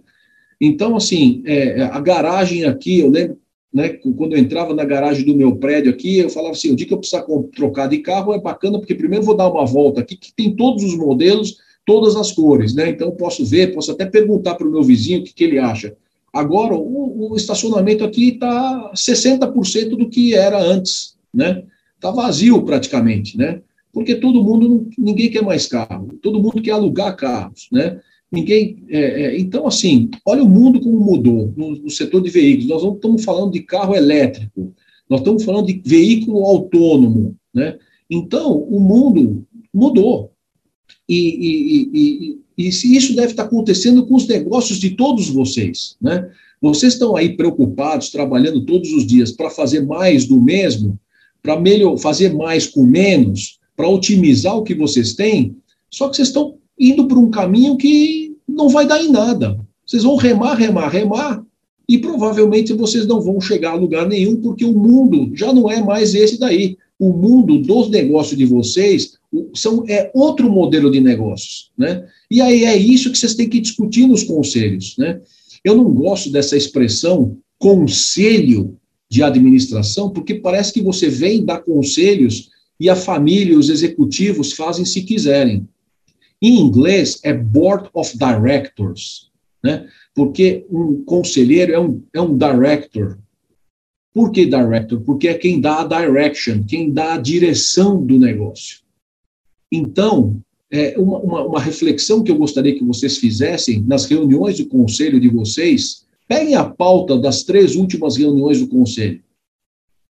Então, assim, é, é a garagem aqui, eu lembro, né, quando eu entrava na garagem do meu prédio aqui, eu falava assim, o dia que eu precisar trocar de carro é bacana, porque primeiro vou dar uma volta aqui, que tem todos os modelos, todas as cores, né? Então, posso ver, posso até perguntar para o meu vizinho o que, que ele acha. Agora, o, o estacionamento aqui está 60% do que era antes, né? Está vazio praticamente, né? Porque todo mundo, ninguém quer mais carro, todo mundo quer alugar carros, né? Ninguém, é, é, então, assim, olha o mundo como mudou no, no setor de veículos. Nós não estamos falando de carro elétrico, nós estamos falando de veículo autônomo, né? Então, o mundo mudou. E, e, e, e isso deve estar acontecendo com os negócios de todos vocês, né? Vocês estão aí preocupados, trabalhando todos os dias para fazer mais do mesmo, para melhor, fazer mais com menos, para otimizar o que vocês têm, só que vocês estão indo por um caminho que não vai dar em nada. Vocês vão remar, remar, remar, e provavelmente vocês não vão chegar a lugar nenhum, porque o mundo já não é mais esse daí. O mundo dos negócios de vocês são, é outro modelo de negócios, né? E aí é isso que vocês têm que discutir nos conselhos, né? Eu não gosto dessa expressão conselho de administração, porque parece que você vem dar conselhos e a família, os executivos fazem se quiserem. Em inglês é Board of Directors, né? Porque um conselheiro é um, é um director. Por que director? Porque é quem dá a direction, quem dá a direção do negócio. Então, é, uma, uma, uma reflexão que eu gostaria que vocês fizessem nas reuniões do conselho de vocês. Peguem a pauta das três últimas reuniões do conselho.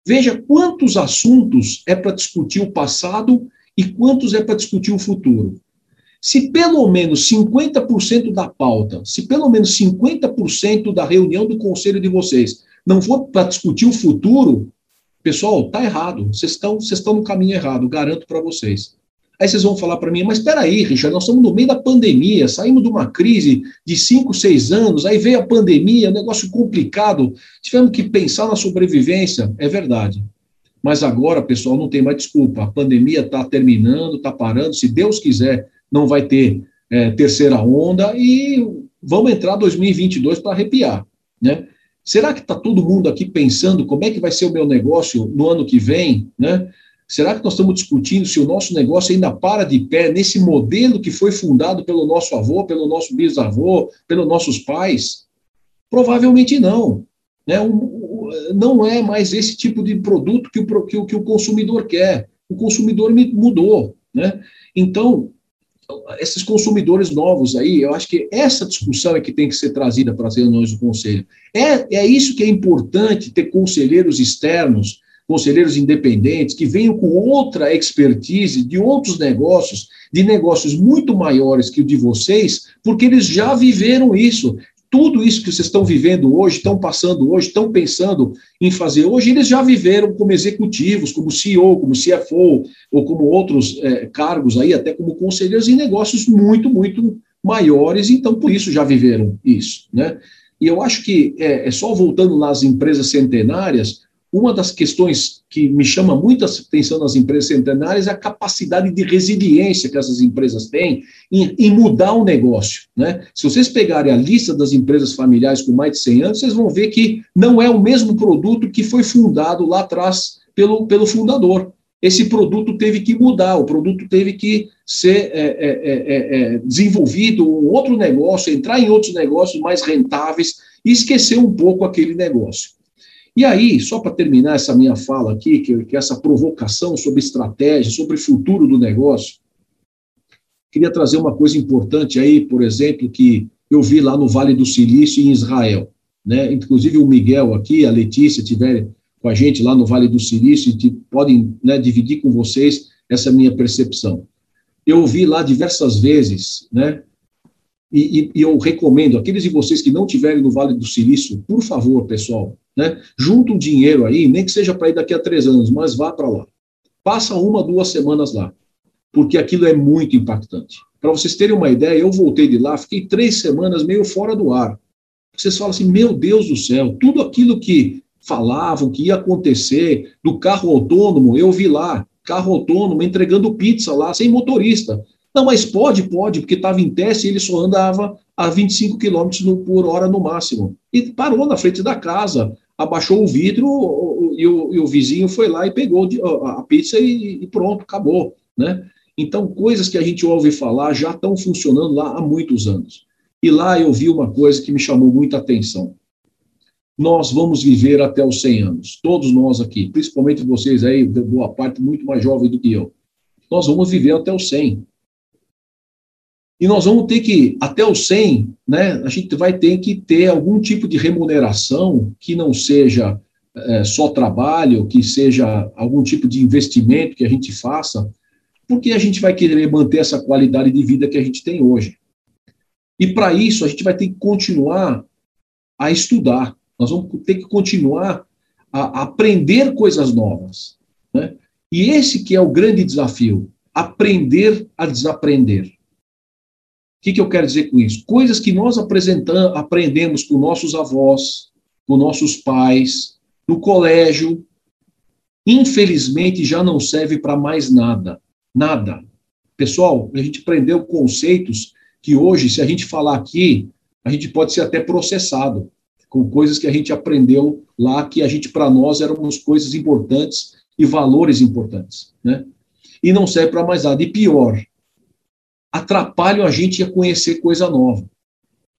Veja quantos assuntos é para discutir o passado e quantos é para discutir o futuro. Se pelo menos 50% da pauta, se pelo menos 50% da reunião do conselho de vocês não for para discutir o futuro, pessoal, está errado. Vocês estão, vocês estão no caminho errado, garanto para vocês. Aí vocês vão falar para mim, mas espera aí, Richard, nós estamos no meio da pandemia, saímos de uma crise de 5, 6 anos, aí veio a pandemia, negócio complicado, tivemos que pensar na sobrevivência. É verdade. Mas agora, pessoal, não tem mais desculpa. A pandemia está terminando, está parando. Se Deus quiser, não vai ter é, terceira onda e vamos entrar 2022 para arrepiar, né? Será que está todo mundo aqui pensando como é que vai ser o meu negócio no ano que vem, né? Será que nós estamos discutindo se o nosso negócio ainda para de pé nesse modelo que foi fundado pelo nosso avô, pelo nosso bisavô, pelos nossos pais? Provavelmente não. Né? Não é mais esse tipo de produto que o, que o, que o consumidor quer. O consumidor mudou. Né? Então, esses consumidores novos aí, eu acho que essa discussão é que tem que ser trazida para as reuniões do conselho. É, é isso que é importante ter conselheiros externos, conselheiros independentes, que venham com outra expertise de outros negócios, de negócios muito maiores que o de vocês, porque eles já viveram isso tudo isso que vocês estão vivendo hoje, estão passando hoje, estão pensando em fazer hoje, eles já viveram como executivos, como CEO, como CFO, ou como outros é, cargos aí, até como conselheiros em negócios muito, muito maiores, então por isso já viveram isso, né? E eu acho que é, é só voltando nas empresas centenárias, uma das questões que me chama muita atenção nas empresas centenárias é a capacidade de resiliência que essas empresas têm em, em, mudar o negócio. Né? Se vocês pegarem a lista das empresas familiares com mais de 100 anos, vocês vão ver que não é o mesmo produto que foi fundado lá atrás pelo, pelo fundador. Esse produto teve que mudar, o produto teve que ser é, é, é, é desenvolvido, um outro negócio, entrar em outros negócios mais rentáveis e esquecer um pouco aquele negócio. E aí, só para terminar essa minha fala aqui, que, que essa provocação sobre estratégia, sobre futuro do negócio, queria trazer uma coisa importante aí, por exemplo, que eu vi lá no Vale do Silício, em Israel. Né? Inclusive o Miguel aqui, a Letícia, tiverem com a gente lá no Vale do Silício e podem né, dividir com vocês essa minha percepção. Eu vi lá diversas vezes, né, e, e, e, eu recomendo, aqueles de vocês que não tiverem no Vale do Silício, por favor, pessoal, né, junta um dinheiro aí, nem que seja para ir daqui a três anos, mas vá para lá. Passa uma, duas semanas lá, porque aquilo é muito impactante. Para vocês terem uma ideia, eu voltei de lá, fiquei três semanas meio fora do ar. Vocês falam assim, meu Deus do céu, tudo aquilo que falavam que ia acontecer do carro autônomo, eu vi lá, carro autônomo entregando pizza lá, sem motorista. Não, mas pode, pode, porque estava em teste e ele só andava a 25 km por hora no máximo. E parou na frente da casa, abaixou o vidro e o, e o vizinho foi lá e pegou a pizza e, e pronto, acabou. Né? Então, coisas que a gente ouve falar já estão funcionando lá há muitos anos. E lá eu vi uma coisa que me chamou muita atenção. Nós vamos viver até os 100 anos, todos nós aqui, principalmente vocês aí, boa parte muito mais jovem do que eu. Nós vamos viver até os 100. E nós vamos ter que, até o 100, né, a gente vai ter que ter algum tipo de remuneração que não seja é, só trabalho, que seja algum tipo de investimento que a gente faça, porque a gente vai querer manter essa qualidade de vida que a gente tem hoje. E para isso, a gente vai ter que continuar a estudar, nós vamos ter que continuar a, aprender coisas novas. Né? E esse que é o grande desafio, aprender a desaprender. O que, que eu quero dizer com isso? Coisas que nós aprendemos com nossos avós, com nossos pais, no colégio, infelizmente já não serve para mais nada. Nada. Pessoal, a gente aprendeu conceitos que hoje, se a gente falar aqui, a gente pode ser até processado com coisas que a gente aprendeu lá, que a gente, para nós, éramos coisas importantes e valores importantes, né? E não serve para mais nada. E pior, atrapalham a gente a conhecer coisa nova.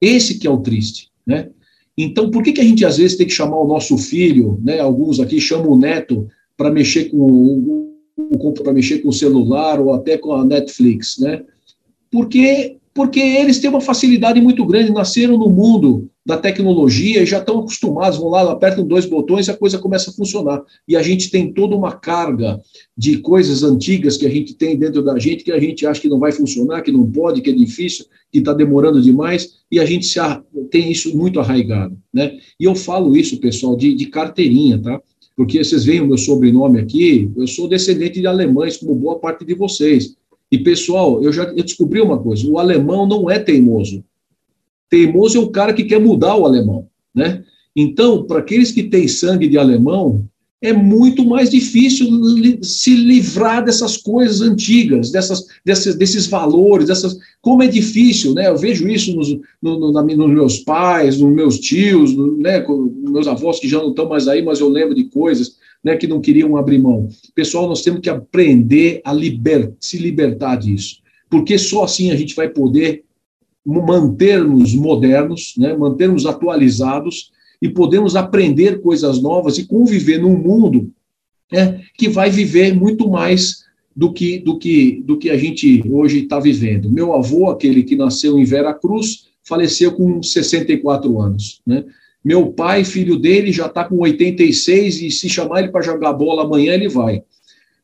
Esse que é o triste, né? Então, por que, que a gente às vezes tem que chamar o nosso filho, né? Alguns aqui chamam o neto para mexer com o para mexer com o celular ou até com a Netflix, né? Porque porque eles têm uma facilidade muito grande, nasceram no mundo da tecnologia e já estão acostumados, vão lá, apertam dois botões e a coisa começa a funcionar. E a gente tem toda uma carga de coisas antigas que a gente tem dentro da gente, que a gente acha que não vai funcionar, que não pode, que é difícil, que está demorando demais, e a gente se, tem isso muito arraigado. Né? E eu falo isso, pessoal, de, de carteirinha, tá? Porque vocês veem o meu sobrenome aqui, eu sou descendente de alemães, como boa parte de vocês. E, pessoal, eu já eu descobri uma coisa: o alemão não é teimoso. Teimoso é o cara que quer mudar o alemão. Né? Então, para aqueles que têm sangue de alemão, é muito mais difícil se livrar dessas coisas antigas, dessas, desses, desses valores, dessas. Como é difícil, né? Eu vejo isso nos, no, no, na, nos meus pais, nos meus tios, no, né? Meus avós que já não estão mais aí, mas eu lembro de coisas né, que não queriam abrir mão. Pessoal, nós temos que aprender a liber, se libertar disso, porque só assim a gente vai poder mantermos modernos, né, mantermos atualizados e podemos aprender coisas novas e conviver num mundo né, que vai viver muito mais do que do que do que a gente hoje está vivendo. Meu avô, aquele que nasceu em Vera Cruz, faleceu com 64 anos, né? Meu pai, filho dele, já está com 86 e se chamar ele para jogar bola amanhã, ele vai.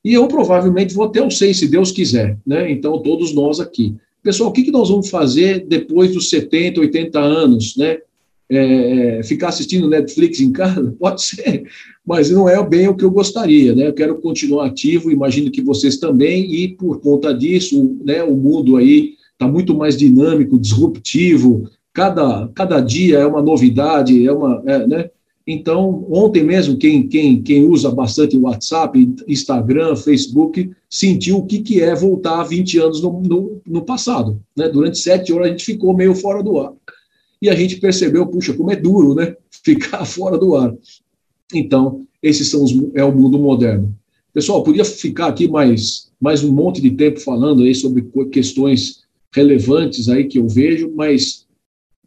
E eu provavelmente vou até os seis, se Deus quiser, né? Então, todos nós aqui. Pessoal, o que, que nós vamos fazer depois dos 70, 80 anos, né? É, é, ficar assistindo Netflix em casa? Pode ser, mas não é bem o que eu gostaria, né? Eu quero continuar ativo, imagino que vocês também, e por conta disso, né, o mundo aí está muito mais dinâmico, disruptivo, cada, cada dia é uma novidade, é uma, é, né? Então, ontem mesmo, quem, quem, quem usa bastante WhatsApp, Instagram, Facebook, sentiu o que, que é voltar 20 anos no, no, no passado. Né? Durante sete horas a gente ficou meio fora do ar. E a gente percebeu, puxa, como é duro, né? Ficar fora do ar. Então, os, é o mundo moderno. Pessoal, podia ficar aqui mais, mais um monte de tempo falando aí sobre questões relevantes aí que eu vejo, mas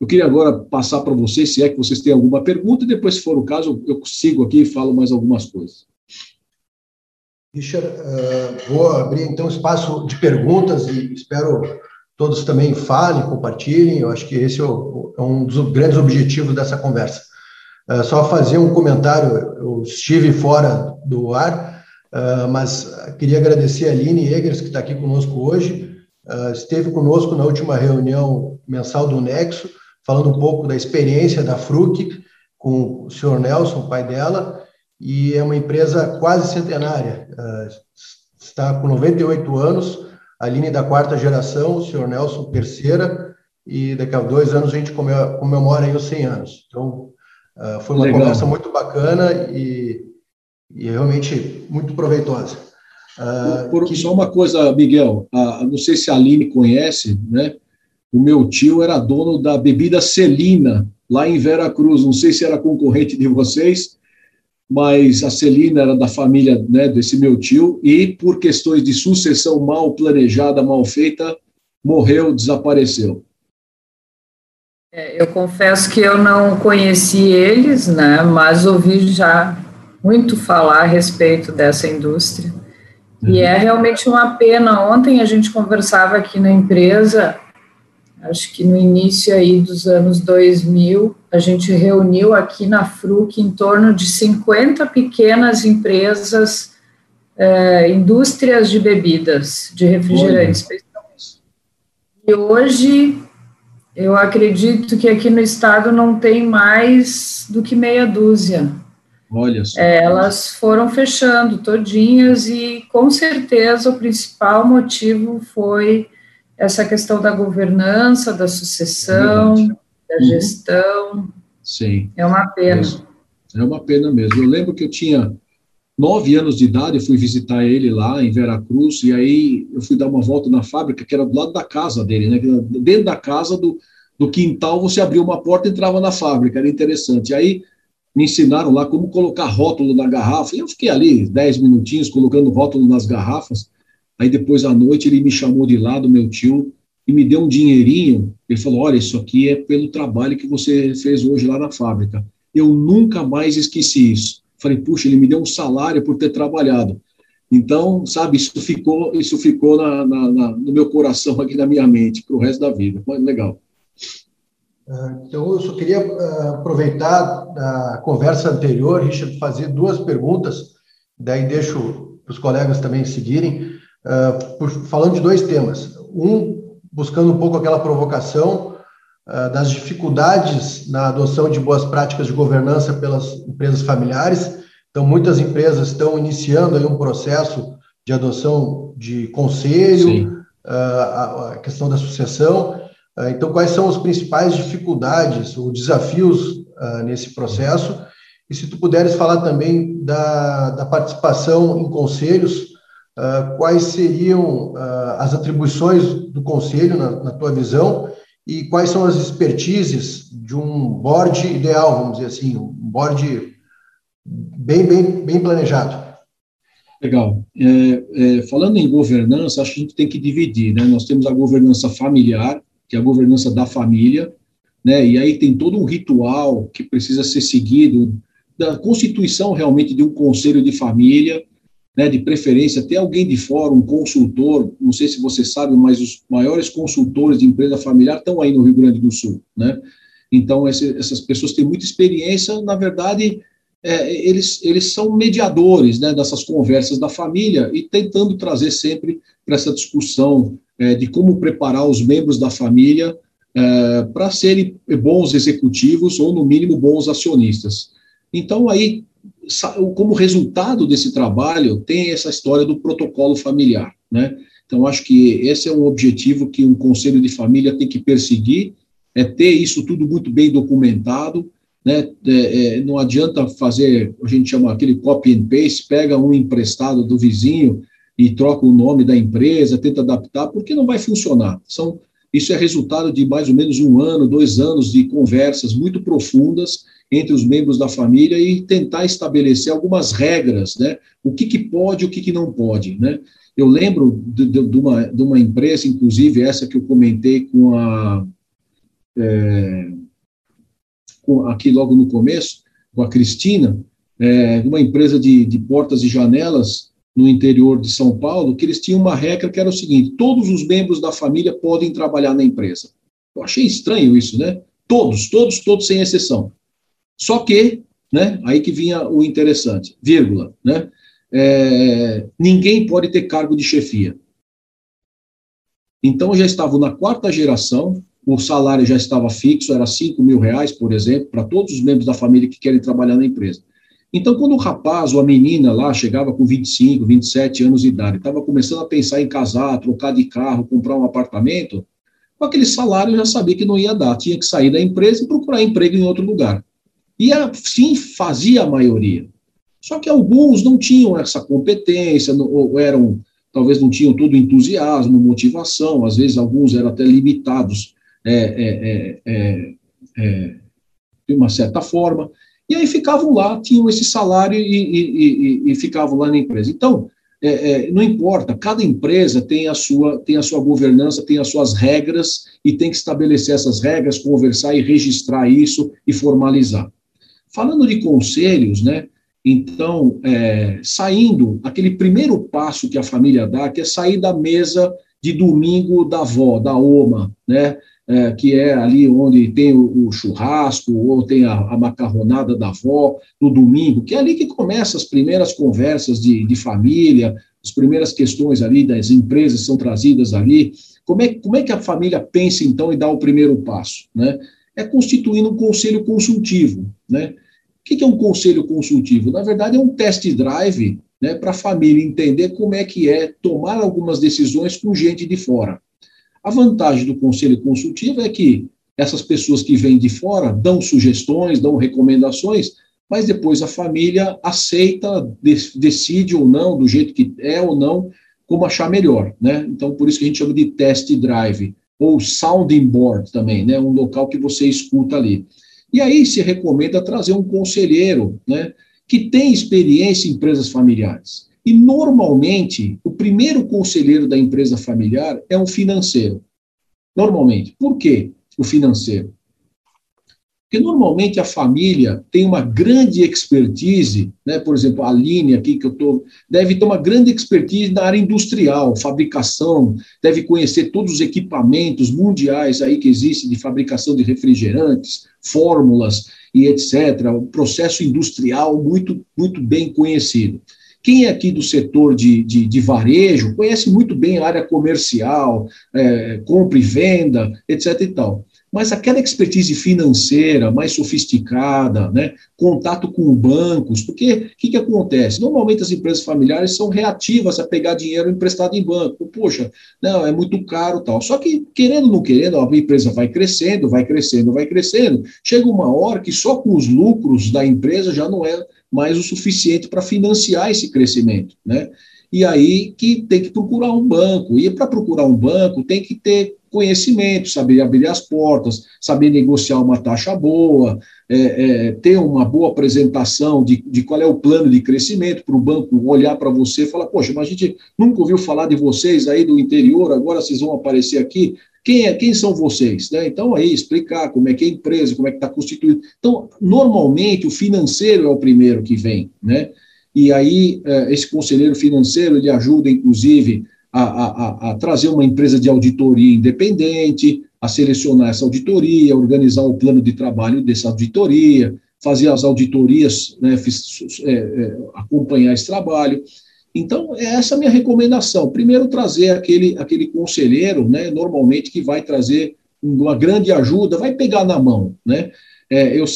eu queria agora passar para vocês, se é que vocês têm alguma pergunta, e depois, se for o caso, eu sigo aqui e falo mais algumas coisas. Richard, uh, vou abrir então espaço de perguntas e espero todos também falem, compartilhem. Eu acho que esse é, é um dos grandes objetivos dessa conversa. Uh, só fazer um comentário, eu estive fora do ar, uh, mas queria agradecer a Aline Egers, que está aqui conosco hoje, esteve conosco na última reunião mensal do Nexo, falando um pouco da experiência da Fruc com o senhor Nelson, pai dela, e é uma empresa quase centenária, uh, está com 98 anos, a Aline da quarta geração, o senhor Nelson terceira, e daqui a dois anos a gente comemora aí os 100 anos. Então, uh, foi uma Legal. conversa muito bacana e, e realmente muito proveitosa. Uh, Por, que... Só uma coisa, Miguel, não sei se a Aline conhece, né? O meu tio era dono da bebida Celina, lá em Vera Cruz. Não sei se era concorrente de vocês, mas a Celina era da família né, desse meu tio, e por questões de sucessão mal planejada, mal feita, morreu, desapareceu. É, eu confesso que eu não conheci eles, né, mas ouvi já muito falar a respeito dessa indústria. Uhum. E é realmente uma pena. Ontem a gente conversava aqui na empresa acho que no início aí dos anos 2000, a gente reuniu aqui na FRUC em torno de 50 pequenas empresas, é, indústrias de bebidas, de refrigerantes. E hoje, eu acredito que aqui no estado não tem mais do que meia dúzia. Olha só. É, elas foram fechando todinhas e, com certeza, o principal motivo foi essa questão da governança, da sucessão, é da uhum. gestão. Sim. É uma pena. É, é uma pena mesmo. Eu lembro que eu tinha nove anos de idade, eu fui visitar ele lá em Veracruz, e aí eu fui dar uma volta na fábrica, que era do lado da casa dele, né? Dentro da casa do, do quintal, você abria uma porta e entrava na fábrica, era interessante. E aí me ensinaram lá como colocar rótulo na garrafa, e eu fiquei ali dez minutinhos colocando rótulo nas garrafas, Aí depois à noite ele me chamou de lado, meu tio, e me deu um dinheirinho. Ele falou: Olha, isso aqui é pelo trabalho que você fez hoje lá na fábrica. Eu nunca mais esqueci isso. Falei: Puxa, ele me deu um salário por ter trabalhado. Então, sabe, isso ficou, isso ficou na, na, na, no meu coração aqui na minha mente para o resto da vida. Foi legal. Ah, então, eu só queria ah, aproveitar a conversa anterior, Richard, fazer duas perguntas, daí deixo os colegas também seguirem, ah, falando de dois temas. Um, buscando um pouco aquela provocação das dificuldades na adoção de boas práticas de governança pelas empresas familiares, então, muitas empresas estão iniciando aí um processo de adoção de conselho, uh, a, questão da sucessão. Uh, então, quais são as principais dificuldades ou desafios uh, nesse processo? E se tu puderes falar também da, da participação em conselhos, quais seriam as atribuições do conselho, na, na tua visão, e quais são as expertises de um board ideal, vamos dizer assim, um board bem, bem, bem planejado. Legal. É, é, falando em governança, acho que a gente tem que dividir, né? Nós temos a governança familiar, que é a governança da família, né? E aí tem todo um ritual que precisa ser seguido da constituição realmente de um conselho de família, né? De preferência ter alguém de fora, um consultor. Não sei se você sabe, mas os maiores consultores de empresa familiar estão aí no Rio Grande do Sul, né? Então esse, essas pessoas têm muita experiência, na verdade é, eles, eles são mediadores né, dessas conversas da família e tentando trazer sempre para essa discussão é, de como preparar os membros da família é, para serem bons executivos ou, no mínimo, bons acionistas. Então, aí, como resultado desse trabalho, tem essa história do protocolo familiar. Né? Então, acho que esse é um objetivo que um conselho de família tem que perseguir, é ter isso tudo muito bem documentado, né? É, é, não adianta fazer, a gente chama aquele copy and paste, pega um emprestado do vizinho e troca o nome da empresa, tenta adaptar, porque não vai funcionar. São, isso é resultado de mais ou menos um ano, dois anos de conversas muito profundas entre os membros da família e tentar estabelecer algumas regras, né? O que, que pode, o que, que não pode, né? Eu lembro de, de, de, uma, de uma empresa, inclusive essa que eu comentei com a é, aqui logo no começo, com a Cristina, é, uma empresa de, de portas e janelas no interior de São Paulo, que eles tinham uma regra que era o seguinte: todos os membros da família podem trabalhar na empresa. Eu achei estranho isso, né? Todos, todos, todos, sem exceção. Só que, né, aí que vinha o interessante, vírgula, né? É, ninguém pode ter cargo de chefia. Então, já estavam na quarta geração, o salário já estava fixo, era 5 mil reais, por exemplo, para todos os membros da família que querem trabalhar na empresa. Então, quando o rapaz ou a menina lá chegava com 25, 27 anos de idade, estava começando a pensar em casar, trocar de carro, comprar um apartamento, com aquele salário já sabia que não ia dar, tinha que sair da empresa e procurar emprego em outro lugar. E assim fazia a maioria. Só que alguns não tinham essa competência, ou eram, talvez não tinham todo entusiasmo, motivação, às vezes alguns eram até limitados é é, é, é, é, de uma certa forma, e aí ficavam lá, tinham esse salário e, e, e, e ficavam lá na empresa. Então, não importa, cada empresa tem a, sua, tem a sua governança, tem as suas regras, e tem que estabelecer essas regras, conversar e registrar isso e formalizar. Falando de conselhos, né? Então, é, saindo, aquele primeiro passo que a família dá, que é sair da mesa de domingo da avó, da oma, né? É, que é ali onde tem o, o churrasco ou tem a, a, macarronada da avó no domingo, que é ali que começam as primeiras conversas de, de família, as primeiras questões ali das empresas são trazidas ali. Como é, como é que a família pensa, então, em dar o primeiro passo? Né? É constituindo um conselho consultivo. Né? O que é um conselho consultivo? Na verdade, é um test drive né, para a família entender como é que é tomar algumas decisões com gente de fora. A vantagem do conselho consultivo é que essas pessoas que vêm de fora dão sugestões, dão recomendações, mas depois a família aceita, decide ou não, do jeito que é ou não, como achar melhor, né? Então, por isso que a gente chama de test drive, ou sounding board também, né? Um local que você escuta ali. E aí se recomenda trazer um conselheiro, né? Que tem experiência em empresas familiares. E, normalmente, o primeiro conselheiro da empresa familiar é um financeiro. Normalmente. Por quê o financeiro? Porque normalmente a família tem uma grande expertise, né? por exemplo, a Aline aqui que eu estou, deve ter uma grande expertise na área industrial, fabricação, deve conhecer todos os equipamentos mundiais aí que existem de fabricação de refrigerantes, fórmulas e etc. Um processo industrial muito, muito bem conhecido. Quem é aqui do setor de, de, de varejo conhece muito bem a área comercial, é, compra e venda, etc. e tal mas aquela expertise financeira mais sofisticada, né, contato com bancos, porque o que, que acontece? Normalmente as empresas familiares são reativas a pegar dinheiro emprestado em banco. Poxa, não, é muito caro tal. Só que, querendo ou não querendo, a empresa vai crescendo, vai crescendo, vai crescendo. Chega uma hora que só com os lucros da empresa já não é mais o suficiente para financiar esse crescimento, né? E aí que tem que procurar um banco. E para procurar um banco tem que ter conhecimento, saber abrir as portas, saber negociar uma taxa boa, é, é, ter uma boa apresentação de, de qual é o plano de crescimento para o banco olhar para você e falar, poxa, mas a gente nunca ouviu falar de vocês aí do interior, agora vocês vão aparecer aqui. Quem, é, quem são vocês? Né? Então, aí, explicar como é que é a empresa, como é que está constituído. Então, normalmente, o financeiro é o primeiro que vem, né? E aí, é, esse conselheiro financeiro, ele ajuda, inclusive, a, a, a, trazer uma empresa de auditoria independente, a selecionar essa auditoria, organizar o plano de trabalho dessa auditoria, fazer as auditorias, né, é, é, acompanhar esse trabalho. Então, é essa a minha recomendação. Primeiro, trazer aquele, aquele conselheiro, né, normalmente, que vai trazer uma grande ajuda, vai pegar na mão, né? É, eu,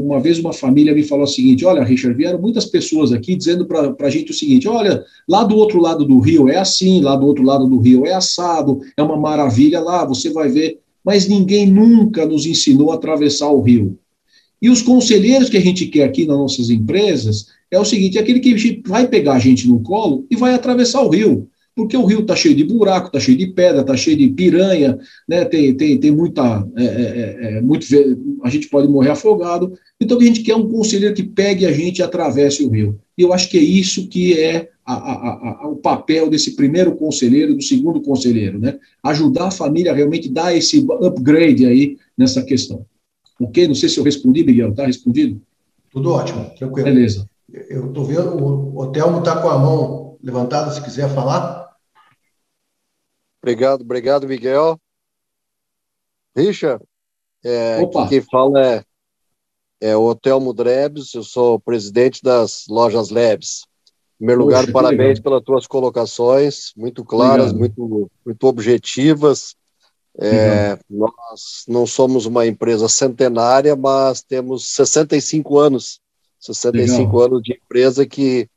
uma vez uma família me falou o seguinte: olha, Richard, vieram muitas pessoas aqui dizendo para a gente o seguinte: olha, lá do outro lado do rio é assim, lá do outro lado do rio é assado, é uma maravilha lá, você vai ver. Mas ninguém nunca nos ensinou a atravessar o rio. E os conselheiros que a gente quer aqui nas nossas empresas é o seguinte: é aquele que vai pegar a gente no colo e vai atravessar o rio porque o rio está cheio de buraco, está cheio de pedra, está cheio de piranha, né? tem, tem, tem muita. É, é, é, é muito, a gente pode morrer afogado. Então, a gente quer um conselheiro que pegue a gente e atravesse o rio. E eu acho que é isso que é a, a, a, o papel desse primeiro conselheiro, do segundo conselheiro, né? Ajudar a família a realmente dar esse upgrade aí nessa questão. Ok? Não sei se eu respondi, Miguel. Está respondido? Tudo ótimo, tranquilo. Beleza. Eu estou vendo, o Otelmo está com a mão levantada, se quiser falar. Obrigado, obrigado, Miguel. Richard, é, quem fala é, é o Hotel Mudrebs, eu sou presidente das lojas Labs. Em primeiro Poxa, lugar, parabéns legal. pelas tuas colocações, muito claras, muito, muito objetivas. É, nós não somos uma empresa centenária, mas temos 65 anos, 65 legal. anos de empresa que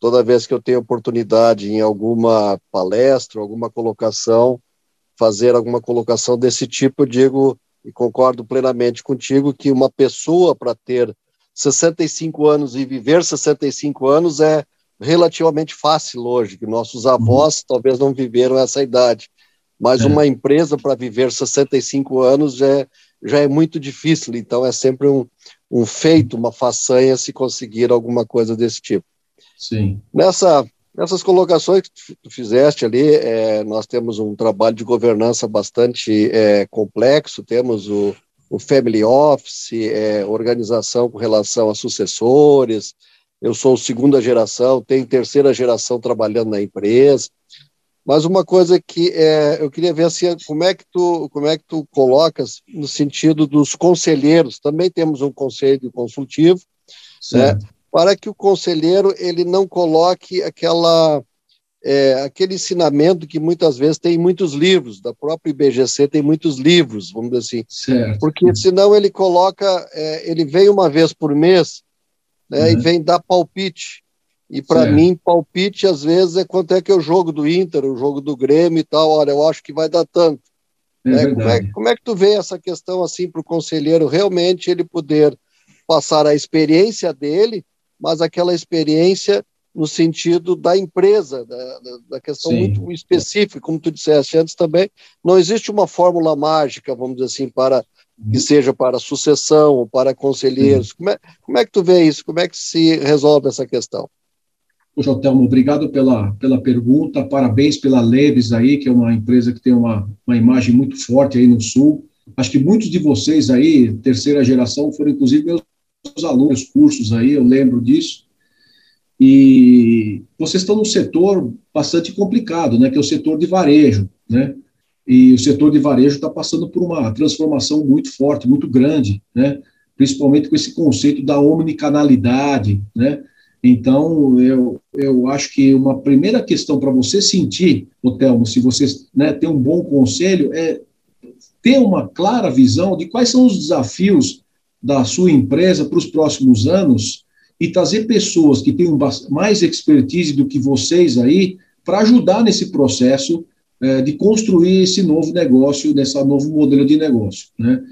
toda vez que eu tenho oportunidade em alguma palestra, alguma colocação, fazer alguma colocação desse tipo, eu digo e concordo plenamente contigo que uma pessoa para ter 65 anos e viver 65 anos é relativamente fácil hoje, que nossos avós uhum. talvez não viveram essa idade, mas é. uma empresa para viver 65 anos já é, já é muito difícil, então é sempre um, um feito, uma façanha se conseguir alguma coisa desse tipo. Sim. Nessa, nessas colocações que tu fizeste ali, é, nós temos um trabalho de governança bastante é, complexo, temos o, o Family Office, é, organização com relação a sucessores, eu sou segunda geração, tenho terceira geração trabalhando na empresa, mas uma coisa que é, eu queria ver assim, como é que tu como é que tu colocas no sentido dos conselheiros. Também temos um conselho consultivo, né? Para que o conselheiro ele não coloque aquela é, aquele ensinamento que muitas vezes tem muitos livros, da própria IBGC tem muitos livros, vamos dizer assim, certo. porque senão ele coloca, é, ele vem uma vez por mês né, uhum. e vem dar palpite, e para mim palpite às vezes é quanto é que é o jogo do Inter, o jogo do Grêmio e tal, olha, eu acho que vai dar tanto. É né? como, é, como é que tu vê essa questão assim para o conselheiro realmente ele poder passar a experiência dele mas aquela experiência no sentido da empresa, da, da questão Sim. muito específica, como tu disseste antes também, não existe uma fórmula mágica, vamos dizer assim, para que uhum. seja para sucessão ou para conselheiros. Como é, como é que tu vê isso? Como é que se resolve essa questão? Poxa, Telmo, obrigado pela, pela pergunta, parabéns pela Leves aí, que é uma empresa que tem uma, uma imagem muito forte aí no Sul, Acho que muitos de vocês aí, terceira geração, foram inclusive meus alunos, cursos aí, eu lembro disso. E vocês estão num setor bastante complicado, né, que é o setor de varejo, né? E o setor de varejo está passando por uma transformação muito forte, muito grande, né? Principalmente com esse conceito da omnicanalidade, né? Então, eu, eu acho que uma primeira questão para você sentir, Otelmo, se você né, tem um bom conselho, é ter uma clara visão de quais são os desafios da sua empresa para os próximos anos e trazer pessoas que tenham mais expertise do que vocês aí para ajudar nesse processo é, de construir esse novo negócio, desse novo modelo de negócio. Né?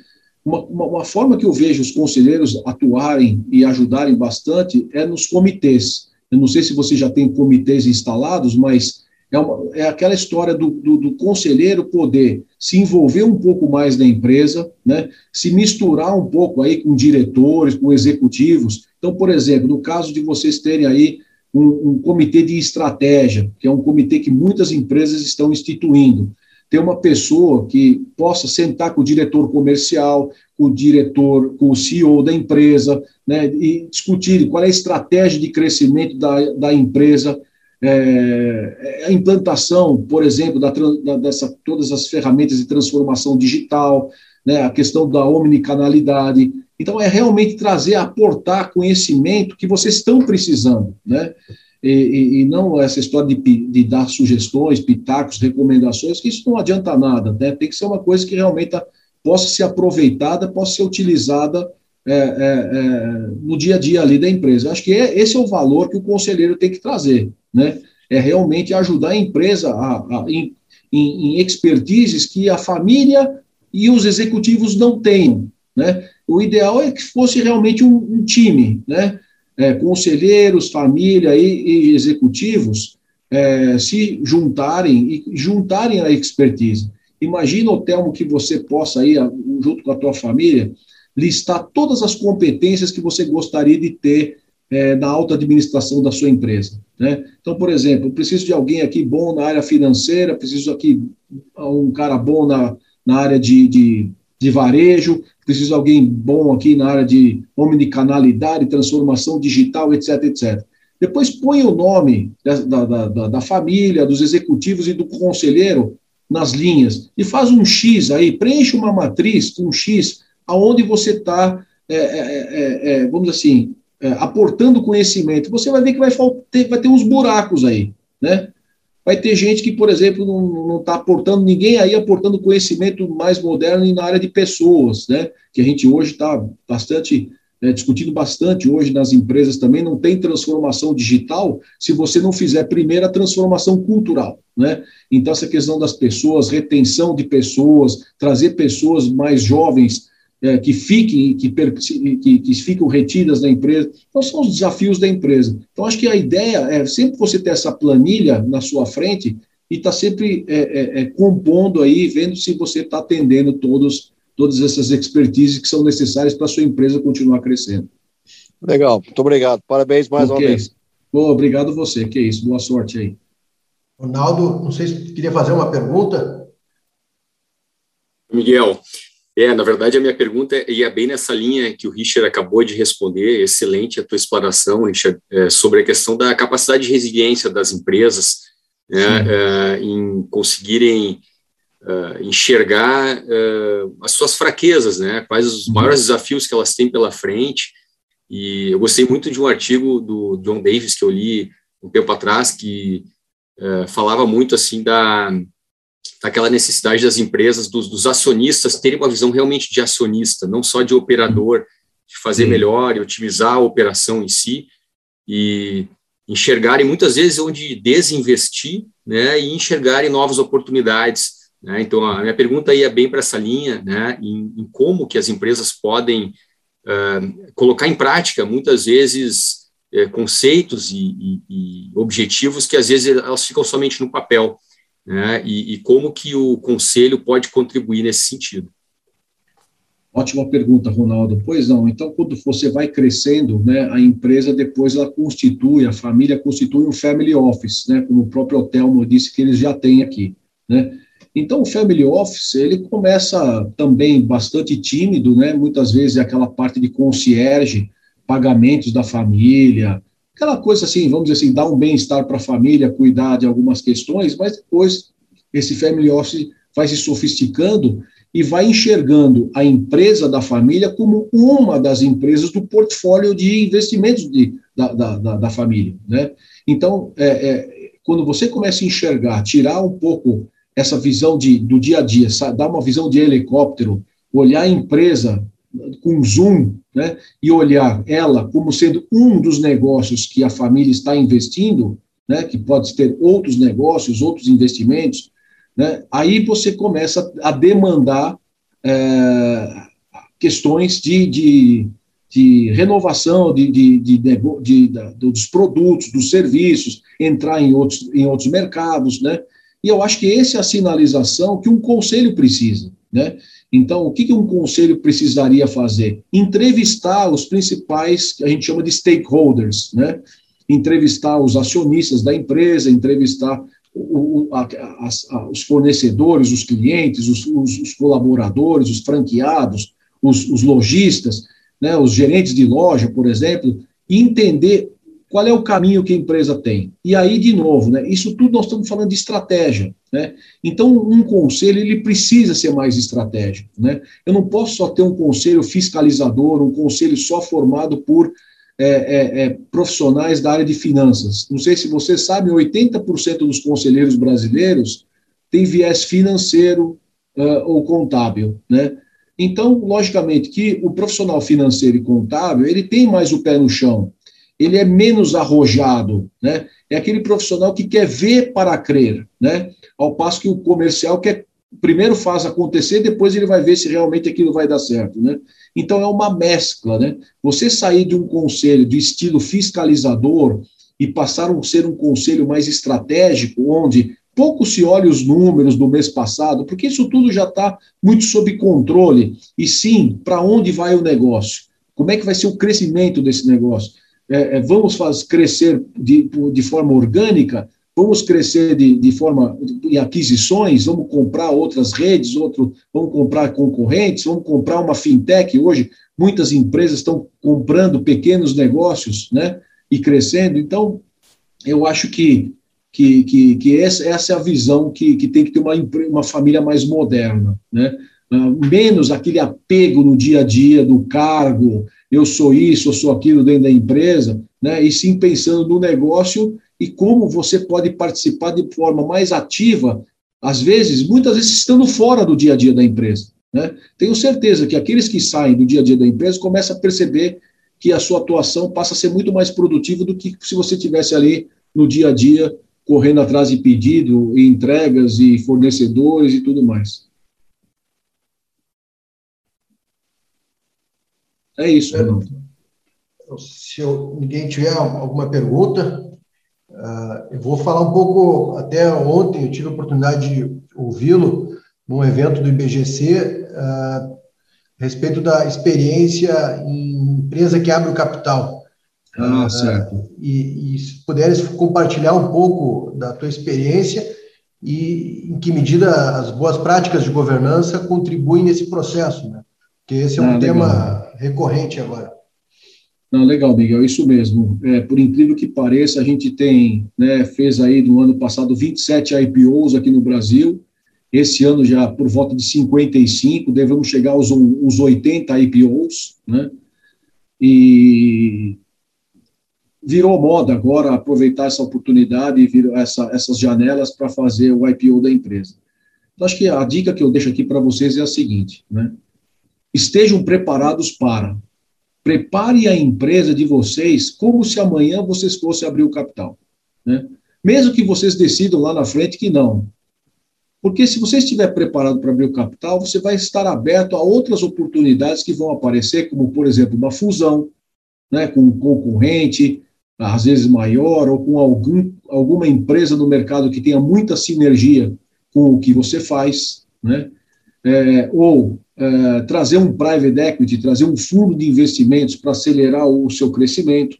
Uma, uma, uma, forma que eu vejo os conselheiros atuarem e ajudarem bastante é nos comitês. Eu não sei se você já tem comitês instalados, mas é, uma, é aquela história do, do, do, conselheiro poder se envolver um pouco mais na empresa, né, se misturar um pouco aí com diretores, com executivos. Então, por exemplo, no caso de vocês terem aí um, um comitê de estratégia, que é um comitê que muitas empresas estão instituindo, ter uma pessoa que possa sentar com o diretor comercial, com o diretor, com o CEO da empresa, né, e discutir qual é a estratégia de crescimento da, da empresa, é, a implantação, por exemplo, da, da, dessa, todas as ferramentas de transformação digital, né, a questão da omnicanalidade. Então, é realmente trazer, aportar conhecimento que vocês estão precisando, né? E, e, e não essa história de, de, dar sugestões, pitacos, recomendações, que isso não adianta nada, né? Tem que ser uma coisa que realmente possa ser aproveitada, possa ser utilizada é, é, é, no dia a dia ali da empresa. Acho que é, esse é o valor que o conselheiro tem que trazer né? É realmente ajudar a empresa a, a em, em, expertises que a família e os executivos não têm, né? O ideal é que fosse realmente um, um time, né? É, conselheiros, família e, e executivos é, se juntarem e juntarem a expertise. Imagina, Telmo, que você possa aí, junto com a tua família, listar todas as competências que você gostaria de ter é, na alta administração da sua empresa. Né? Então, por exemplo, preciso de alguém aqui bom na área financeira, preciso aqui um cara bom na, na área de, de, de varejo, preciso de alguém bom aqui na área de omnicanalidade, transformação digital, etc, etc. Depois põe o nome da, da, da, da família, dos executivos e do conselheiro nas linhas e faz um X aí, preenche uma matriz com um X aonde você está, é, é, é, vamos dizer assim, é, aportando conhecimento, você vai ver que vai, vai ter uns buracos aí, né? Vai ter gente que, por exemplo, não está aportando, ninguém aí aportando conhecimento mais moderno na área de pessoas, né? Que a gente hoje está bastante, né, discutindo bastante hoje nas empresas também, não tem transformação digital se você não fizer primeiro a transformação cultural, né? Então, essa questão das pessoas, retenção de pessoas, trazer pessoas mais jovens é, que fiquem, que, que, que ficam retidas na empresa. Então, são os desafios da empresa. Então, acho que a ideia é sempre você ter essa planilha na sua frente e estar tá sempre é, é, é, compondo aí, vendo se você está atendendo todos, todas essas expertises que são necessárias para a sua empresa continuar crescendo. Legal, muito obrigado. Parabéns mais okay. uma vez. Bom, obrigado você, que é isso. Boa sorte aí. Ronaldo, não sei se queria fazer uma pergunta. Miguel, é, na verdade, a minha pergunta ia bem nessa linha que o Richard acabou de responder. Excelente a tua explanação, Richard, é, sobre a questão da capacidade de resiliência das empresas né, é, em conseguirem é, enxergar é, as suas fraquezas, né, quais os uhum. maiores desafios que elas têm pela frente. E eu gostei muito de um artigo do John Davis que eu li um tempo atrás que é, falava muito assim da daquela necessidade das empresas, dos, dos, acionistas terem uma visão realmente de acionista, não só de operador, de fazer Sim. melhor e otimizar a operação em si, e enxergarem muitas vezes onde desinvestir, né, e enxergarem novas oportunidades. Né? Então, a minha pergunta ia bem para essa linha, né, em, em, como que as empresas podem uh, colocar em prática, muitas vezes, uh, conceitos e, e, e objetivos que às vezes elas ficam somente no papel né, e, e como que o conselho pode contribuir nesse sentido. Ótima pergunta, Ronaldo. Pois não, então quando você vai crescendo, né, a empresa depois ela constitui, a família constitui um family office, né, como o próprio Otelmo disse que eles já têm aqui, né? Então, o family office, ele começa também bastante tímido, né? Muitas vezes é aquela parte de concierge, pagamentos da família, aquela coisa assim, vamos dizer assim, dar um bem-estar para a família, cuidar de algumas questões, mas depois esse family office vai se sofisticando e vai enxergando a empresa da família como uma das empresas do portfólio de investimentos de, da, da, da família. Né? Então, é, é, quando você começa a enxergar, tirar um pouco essa visão de, do dia a dia, dar uma visão de helicóptero, olhar a empresa com zoom, né, e olhar ela como sendo um dos negócios que a família está investindo, né, que pode ter outros negócios, outros investimentos, né, aí você começa a demandar é, questões de, de, de renovação de, de, dos produtos, dos serviços, entrar em outros, em outros mercados, né? E eu acho que essa é a sinalização que um conselho precisa, né? Então, o que, um conselho precisaria fazer? Entrevistar os principais, que a gente chama de stakeholders, né? Entrevistar os acionistas da empresa, entrevistar o, a, a, os fornecedores, os clientes, os, os, os colaboradores, os franqueados, os, os lojistas, né, os gerentes de loja, por exemplo, e entender qual é o caminho que a empresa tem. E aí, de novo, né, isso tudo nós estamos falando de estratégia. Né? Então, um conselho ele precisa ser mais estratégico. Né? Eu não posso só ter um conselho fiscalizador, um conselho só formado por é, é, é, profissionais da área de finanças. Não sei se você sabe, 80% dos conselheiros brasileiros têm viés financeiro uh, ou contábil. Né? Então, logicamente, que o profissional financeiro e contábil ele tem mais o pé no chão ele é menos arrojado, né? É aquele profissional que quer ver para crer, né? Ao passo que o comercial quer primeiro faz acontecer, depois ele vai ver se realmente aquilo vai dar certo, né? Então é uma mescla, né? Você sair de um conselho de estilo fiscalizador e passar a ser um conselho mais estratégico, onde pouco se olha os números do mês passado, porque isso tudo já está muito sob controle, e sim, para onde vai o negócio? Como é que vai ser o crescimento desse negócio? É, é, vamos faz, crescer de, de forma orgânica, vamos crescer de, de forma em aquisições, vamos comprar outras redes, outro, vamos comprar concorrentes, vamos comprar uma fintech. Hoje, muitas empresas estão comprando pequenos negócios né, e crescendo. Então, eu acho que, que, que, que essa, essa é a visão que, que tem que ter uma, uma família mais moderna. Né? Uh, menos aquele apego no dia a dia do cargo, eu sou isso, eu sou aquilo dentro da empresa, né? e sim pensando no negócio e como você pode participar de forma mais ativa, às vezes, muitas vezes estando fora do dia a dia da empresa. Né? Tenho certeza que aqueles que saem do dia a dia da empresa começam a perceber que a sua atuação passa a ser muito mais produtiva do que se você tivesse ali no dia a dia correndo atrás de pedido, e entregas e fornecedores e tudo mais. É isso, Renato. Se eu, ninguém tiver alguma pergunta, uh, eu vou falar um pouco. Até ontem eu tive a oportunidade de ouvi-lo num evento do IBGC uh, ah, a respeito da experiência em empresa que abre o capital. Ah, uh, certo. E, e se puderes compartilhar um pouco da tua experiência e em que medida as boas práticas de governança contribuem nesse processo, né? Porque esse é um ah, tema recorrente agora. Não, legal, Miguel, isso mesmo. É, por incrível que pareça, a gente tem, né, fez aí no ano passado 27 IPOs aqui no Brasil, esse ano já por volta de 55, devemos chegar aos uns 80 IPOs, né, e virou moda agora aproveitar essa oportunidade e essa, essas janelas para fazer o IPO da empresa. Então, acho que a dica que eu deixo aqui para vocês é a seguinte, né, estejam preparados para. Prepare a empresa de vocês como se amanhã vocês fossem abrir o capital. Né? Mesmo que vocês decidam lá na frente que não. Porque se você estiver preparado para abrir o capital, você vai estar aberto a outras oportunidades que vão aparecer, como, por exemplo, uma fusão né, com um concorrente, às vezes maior, ou com algum, alguma empresa no mercado que tenha muita sinergia com o que você faz, né? É, ou é, trazer um private equity, trazer um fundo de investimentos para acelerar o seu crescimento.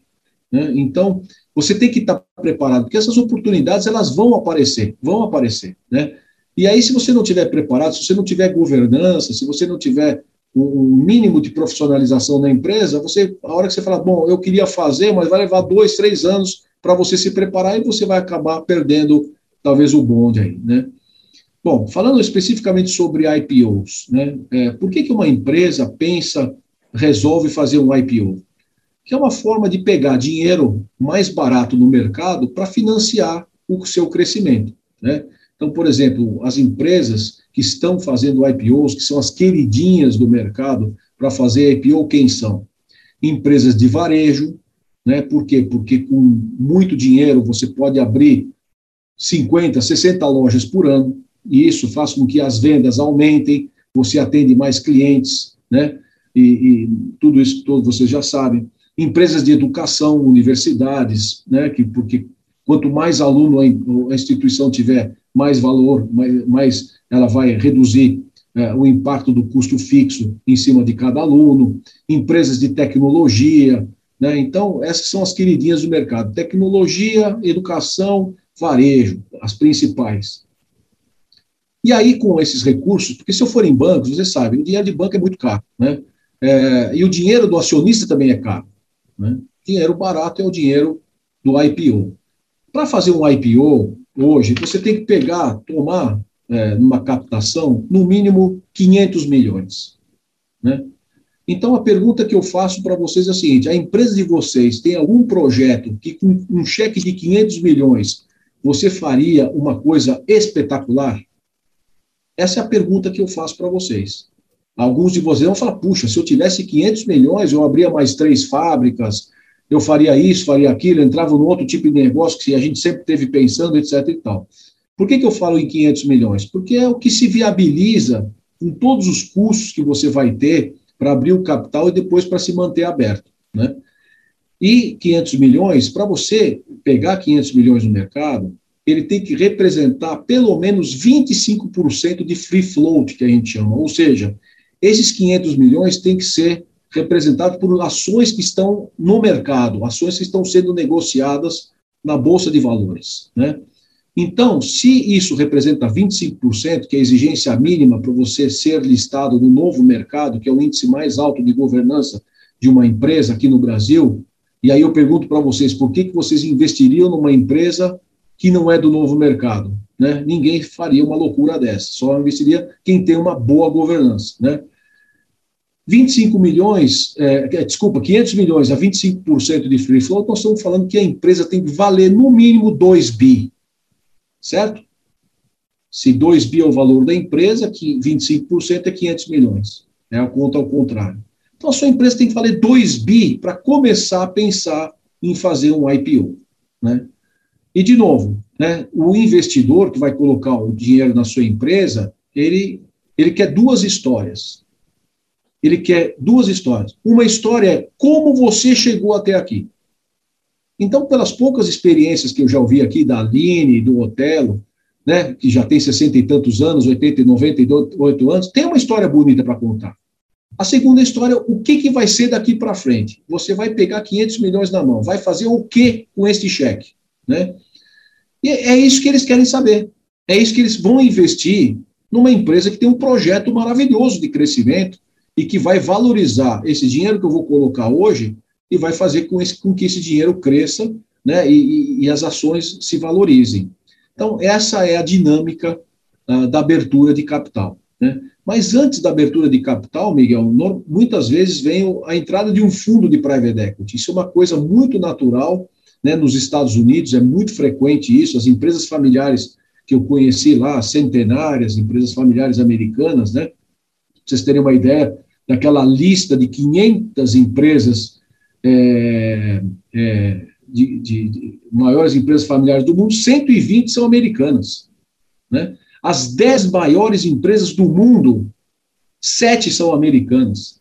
Né? Então, você tem que estar preparado, porque essas oportunidades elas vão aparecer, vão aparecer. Né? E aí, se você não tiver preparado, se você não tiver governança, se você não tiver um mínimo de profissionalização na empresa, você, a hora que você fala, bom, eu queria fazer, mas vai levar dois, três anos para você se preparar e você vai acabar perdendo talvez o bonde aí, né? Bom, falando especificamente sobre IPOs, né? É, por que, que uma empresa pensa, resolve fazer um IPO? Que é uma forma de pegar dinheiro mais barato no mercado para financiar o seu crescimento, né? Então, por exemplo, as empresas que estão fazendo IPOs, que são as queridinhas do mercado para fazer IPO, quem são? Empresas de varejo, né? Por quê? Porque com muito dinheiro você pode abrir 50, 60 lojas por ano, e isso faz com que as vendas aumentem, você atende mais clientes, né? E, e tudo isso todos vocês já sabem. Empresas de educação, universidades, né? Que porque quanto mais aluno a instituição tiver, mais valor, mais, mais ela vai reduzir é, o impacto do custo fixo em cima de cada aluno. Empresas de tecnologia, né? Então essas são as queridinhas do mercado: tecnologia, educação, varejo, as principais. E aí, com esses recursos, porque se eu for em bancos, você sabe, o dinheiro de banco é muito caro, né? É, e o dinheiro do acionista também é caro. Né? Dinheiro barato é o dinheiro do IPO. Para fazer um IPO, hoje, você tem que pegar, tomar, é, numa captação, no mínimo 500 milhões. Né? Então, a pergunta que eu faço para vocês é a seguinte: a empresa de vocês tem algum projeto que, com um cheque de 500 milhões, você faria uma coisa espetacular? Essa é a pergunta que eu faço para vocês. Alguns de vocês vão falar: puxa, se eu tivesse 500 milhões, eu abria mais três fábricas, eu faria isso, faria aquilo, entrava no outro tipo de negócio que a gente sempre teve pensando, etc. e tal. Por que, que eu falo em 500 milhões? Porque é o que se viabiliza com todos os custos que você vai ter para abrir o capital e depois para se manter aberto. Né? E 500 milhões, para você pegar 500 milhões no mercado, ele tem que representar pelo menos 25% de free float, que a gente chama. Ou seja, esses 500 milhões têm que ser representados por ações que estão no mercado, ações que estão sendo negociadas na Bolsa de Valores. Né? Então, se isso representa 25%, que é a exigência mínima para você ser listado no novo mercado, que é o índice mais alto de governança de uma empresa aqui no Brasil, e aí eu pergunto para vocês, por que, que vocês investiriam numa empresa que não é do novo mercado? Né? Ninguém faria uma loucura dessa, só investiria quem tem uma boa governança. Né? 25 milhões, é, é desculpa, 500 milhões a 25% de free float, nós estamos falando que a empresa tem que valer no mínimo 2 bi, certo? Se 2 bi é o valor da empresa, que 25% é 500 milhões, é a conta ao contrário. Então, a sua empresa tem que valer 2 bi para começar a pensar em fazer um IPO. Né? E, de novo, né, o investidor que vai colocar o dinheiro na sua empresa, ele, ele quer duas histórias. Ele quer duas histórias. Uma história é como você chegou até aqui. Então, pelas poucas experiências que eu já ouvi aqui da Aline, do Otelo, né, que já tem 60 e tantos anos, 80 e 98 anos, tem uma história bonita para contar. A segunda história, o que, que vai ser daqui para frente? Você vai pegar 500 milhões na mão, vai fazer o que com este cheque? Né? E é isso que eles querem saber. É isso que eles vão investir numa empresa que tem um projeto maravilhoso de crescimento e que vai valorizar esse dinheiro que eu vou colocar hoje e vai fazer com, esse, com que esse dinheiro cresça né, e, e, as ações se valorizem. Então, essa é a dinâmica uh, da abertura de capital. Né? Mas antes da abertura de capital, Miguel, muitas vezes vem a entrada de um fundo de private equity. Isso é uma coisa muito natural né, nos Estados Unidos, é muito frequente isso. As empresas familiares que eu conheci lá, centenárias, empresas familiares americanas, né, pra vocês terem uma ideia, daquela lista de 500 empresas é, é, de, de, de, maiores empresas familiares do mundo, 120 são americanas. Né? As dez maiores empresas do mundo, sete são americanas.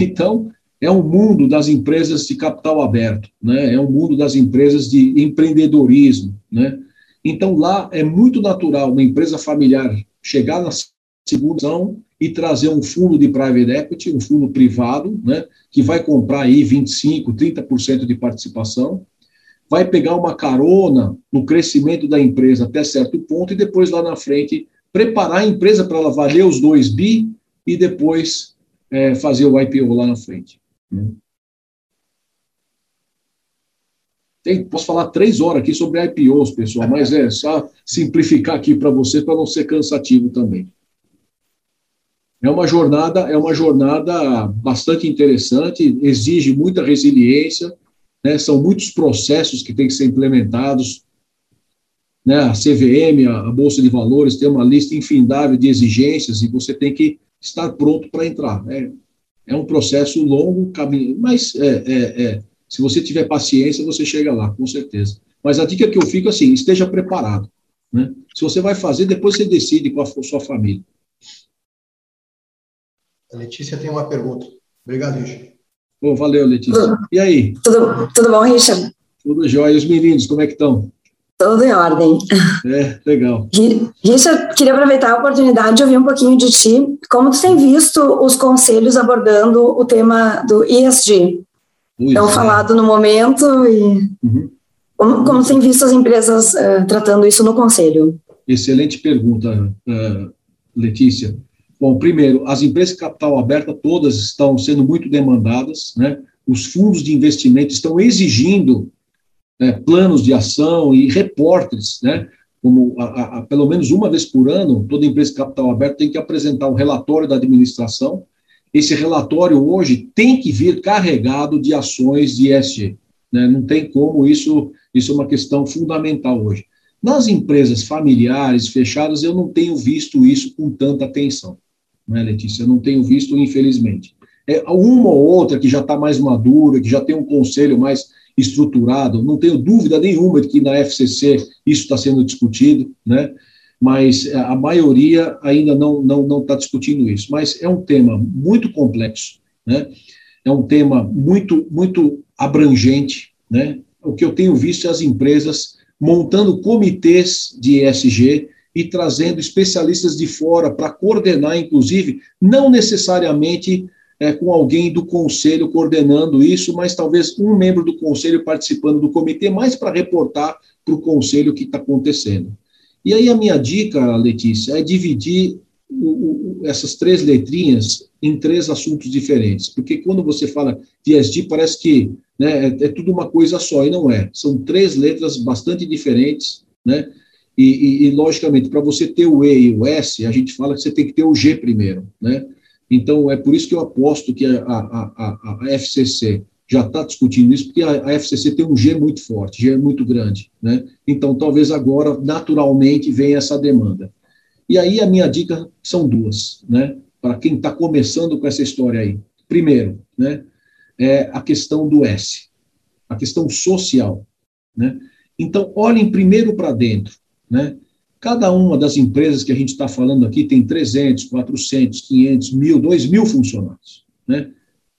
Então, é um mundo das empresas de capital aberto, né? é um mundo das empresas de empreendedorismo. Né? Então, lá é muito natural uma empresa familiar chegar na segunda e trazer um fundo de private equity, um fundo privado, né? que vai comprar aí 25%, 30% de participação, vai pegar uma carona no crescimento da empresa até certo ponto e depois lá na frente preparar a empresa para ela valer os 2 bi e depois é, fazer o IPO lá na frente. Né? Tem, posso falar três horas aqui sobre IPOs, pessoal, mas é só simplificar aqui para você para não ser cansativo também. É uma jornada, é uma jornada bastante interessante, exige muita resiliência, né? São muitos processos que têm que ser implementados. Né? A CVM, a Bolsa de Valores, tem uma lista infindável de exigências e você tem que estar pronto para entrar. É, é um processo longo, caminho, mas é, é, é se você tiver paciência, você chega lá, com certeza. Mas a dica que eu fico assim, esteja preparado. Né? Se você vai fazer, depois você decide com a sua família. A Letícia tem uma pergunta. Obrigado, Richard. Bom, valeu, Letícia. Tudo, e aí? Tudo, tudo bom, Richard? Tudo jóia. E os meninos, como é que estão? Tudo em ordem. É, legal. Richard, queria aproveitar a oportunidade de ouvir um pouquinho de ti. Como tu tem visto os conselhos abordando o tema do ESG? Tão é. falado no momento e uhum. como, como tem visto as empresas uh, tratando isso no conselho? Excelente pergunta, uh, Letícia. Bom, primeiro, as empresas de capital aberta todas estão sendo muito demandadas, né? Os fundos de investimento estão exigindo né, planos de ação e repórteres, né? Como a, a, pelo menos uma vez por ano, toda empresa de capital aberto tem que apresentar um relatório da administração esse relatório hoje tem que vir carregado de ações de ESG. Né? Não tem como, isso, isso é uma questão fundamental hoje. Nas empresas familiares fechadas, eu não tenho visto isso com tanta atenção, né, Letícia? Eu não tenho visto, infelizmente. É uma ou outra que já está mais madura, que já tem um conselho mais estruturado, não tenho dúvida nenhuma de que na FCC isso está sendo discutido, né? mas é, a maioria ainda não não não está discutindo isso. Mas é um tema muito complexo, né? É um tema muito muito abrangente, né? O que eu tenho visto é as empresas montando comitês de ESG e trazendo especialistas de fora para coordenar, inclusive, não necessariamente é, com alguém do conselho coordenando isso, mas talvez um membro do conselho participando do comitê, mais para reportar para o conselho o que está acontecendo. E aí a minha dica, Letícia, é dividir o, o, essas três letrinhas em três assuntos diferentes, porque quando você fala de ESG, parece que né, é, é, tudo uma coisa só, e não é. São três letras bastante diferentes, né? E, e, e logicamente, para você ter o E e o S, a gente fala que você tem que ter o G primeiro, né? Então, é por isso que eu aposto que a, a, a, a FCC já está discutindo isso, porque a, a, FCC tem um G muito forte, G muito grande, né? Então, talvez agora, naturalmente, venha essa demanda. E aí, a minha dica são duas, né? Para quem está começando com essa história aí. Primeiro, né? É a questão do S, a questão social, né? Então, olhem primeiro para dentro, né? Cada uma das empresas que a gente está falando aqui tem 300, 400, 500, mil, 2 mil funcionários, né?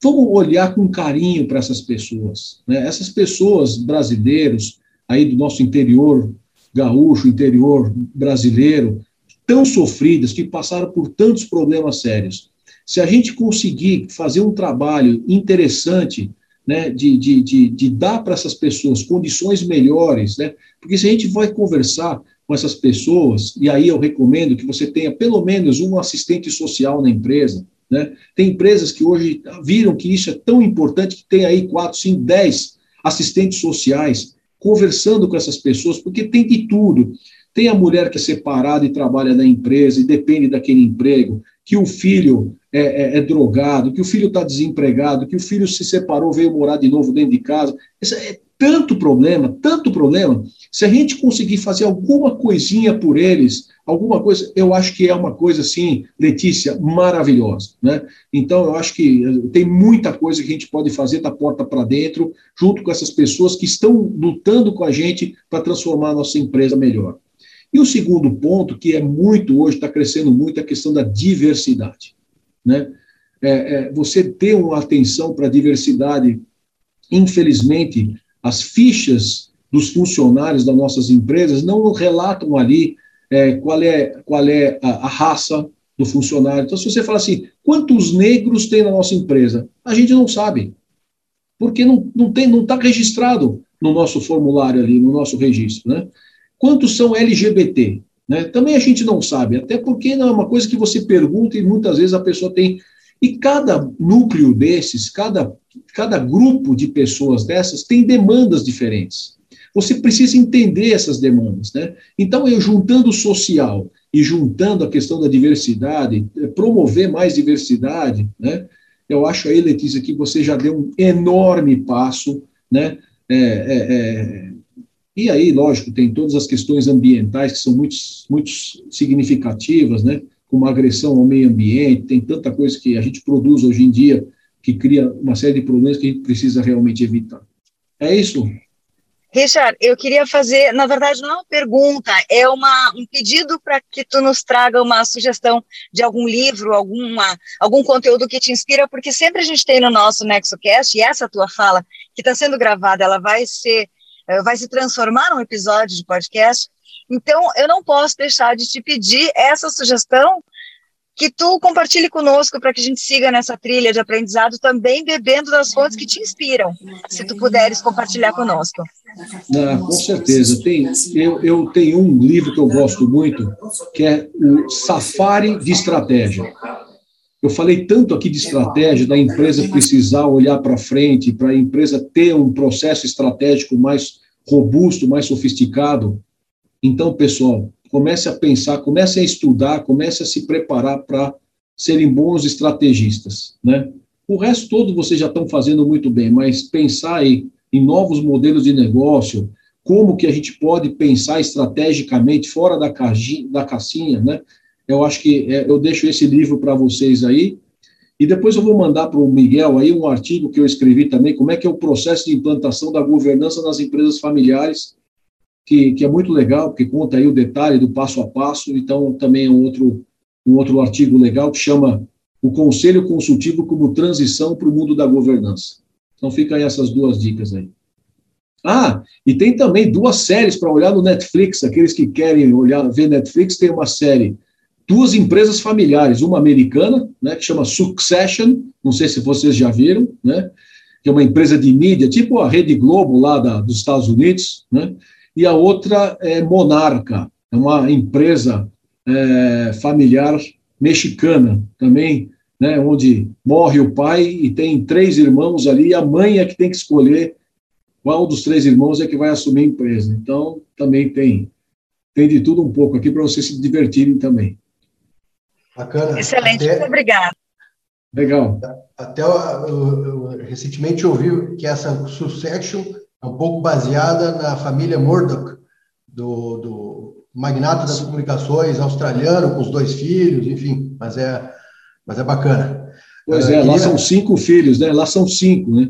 Vamos olhar com carinho para essas pessoas. Né? Essas pessoas brasileiros, aí do nosso interior gaúcho, interior brasileiro, tão sofridas, que passaram por tantos problemas sérios. Se a gente conseguir fazer um trabalho interessante, né, de, de, de, de dar para essas pessoas condições melhores, né, porque se a gente vai conversar com essas pessoas, e aí eu recomendo que você tenha pelo menos um assistente social na empresa, né? Tem empresas que hoje viram que isso é tão importante que tem aí 4, 5, 10 assistentes sociais conversando com essas pessoas, porque tem de tudo. Tem a mulher que é separada e trabalha na empresa e depende daquele emprego, que o filho é, é, é drogado, que o filho está desempregado, que o filho se separou, veio morar de novo dentro de casa. Isso é tanto problema, tanto problema. Se a gente conseguir fazer alguma coisinha por eles, alguma coisa, eu acho que é uma coisa assim, Letícia, maravilhosa, né? Então eu acho que eh, tem muita coisa que a gente pode fazer da porta para dentro, junto com essas pessoas que estão lutando com a gente para transformar a nossa empresa melhor. E o segundo ponto, que é muito hoje, está crescendo muito, é a questão da diversidade, né? É, é, você ter uma atenção para a diversidade, infelizmente, as fichas dos funcionários das nossas empresas não relatam ali é, qual é, qual é a, a, raça do funcionário. Então, se você fala assim, quantos negros tem na nossa empresa? A gente não sabe, porque não, não tem, não está registrado. no nosso formulário ali, no nosso registro, né? Quantos são LGBT? Né? Também a gente não sabe, até porque não é uma coisa que você pergunta e muitas vezes a pessoa tem. E cada núcleo desses, cada, cada grupo de pessoas dessas tem demandas diferentes. Você precisa entender essas demandas. Né? Então, eu juntando o social e juntando a questão da diversidade, eh, promover mais diversidade, né? eu acho aí, Letícia, que você já deu um enorme passo, né? É, é, é, e aí, lógico, tem todas as questões ambientais que são muito, muito significativas, né? Como agressão ao meio ambiente, tem tanta coisa que a gente produz hoje em dia que cria uma série de problemas que a gente precisa realmente evitar. É isso? Richard, eu queria fazer, na verdade, não é uma pergunta, é uma, um pedido para que tu nos traga uma sugestão de algum livro, alguma, algum conteúdo que te inspira, porque sempre a gente tem no nosso NexoCast, e essa tua fala, que está sendo gravada, ela vai ser, eh, vai se transformar num episódio de podcast. Então, eu não posso deixar de te pedir essa sugestão que tu compartilhe conosco para que a gente siga nessa trilha de aprendizado, também bebendo das fontes que te inspiram, se tu puderes compartilhar conosco. Ah, com certeza. Tem, eu, eu tenho um livro que eu gosto muito, que é o Safari de Estratégia. Eu falei tanto aqui de estratégia, da empresa precisar olhar para frente, para a empresa ter um processo estratégico mais robusto, mais sofisticado. Então, pessoal, comece a pensar, comece a estudar, comece a se preparar para serem bons estrategistas, né? O resto todo vocês já estão fazendo muito bem, mas pensar aí em novos modelos de negócio, como que a gente pode pensar estrategicamente fora da, caixinha, da né? Eu acho que é, eu deixo esse livro para vocês aí, e depois eu vou mandar para o Miguel aí um artigo que eu escrevi também, como é que é o processo de implantação da governança nas empresas familiares, que, que é muito legal, porque conta aí o detalhe do passo a passo, então também é um outro, um outro artigo legal que chama o Conselho Consultivo como Transição para o Mundo da Governança. Então fica aí essas duas dicas aí. Ah, e tem também duas séries para olhar no Netflix, aqueles que querem olhar, ver Netflix, tem uma série, duas empresas familiares, uma americana, né, que chama Succession, não sei se vocês já viram, né, que é uma empresa de mídia, tipo a Rede Globo lá da, dos Estados Unidos, né, e a outra é Monarca, é uma empresa é, familiar mexicana também, né, onde morre o pai e tem três irmãos ali, e a mãe é que tem que escolher qual dos três irmãos é que vai assumir a empresa. Então, também tem, tem de tudo um pouco aqui para vocês se divertirem também. Bacana. Excelente, até, muito obrigado. Legal. Até eu, eu, eu, recentemente ouvi que essa Succession é um pouco baseada na família Murdoch, do, do magnata das comunicações australiano, com os dois filhos, enfim, mas é, mas é bacana. Pois é, queria... lá são cinco filhos, né? Lá são cinco, né?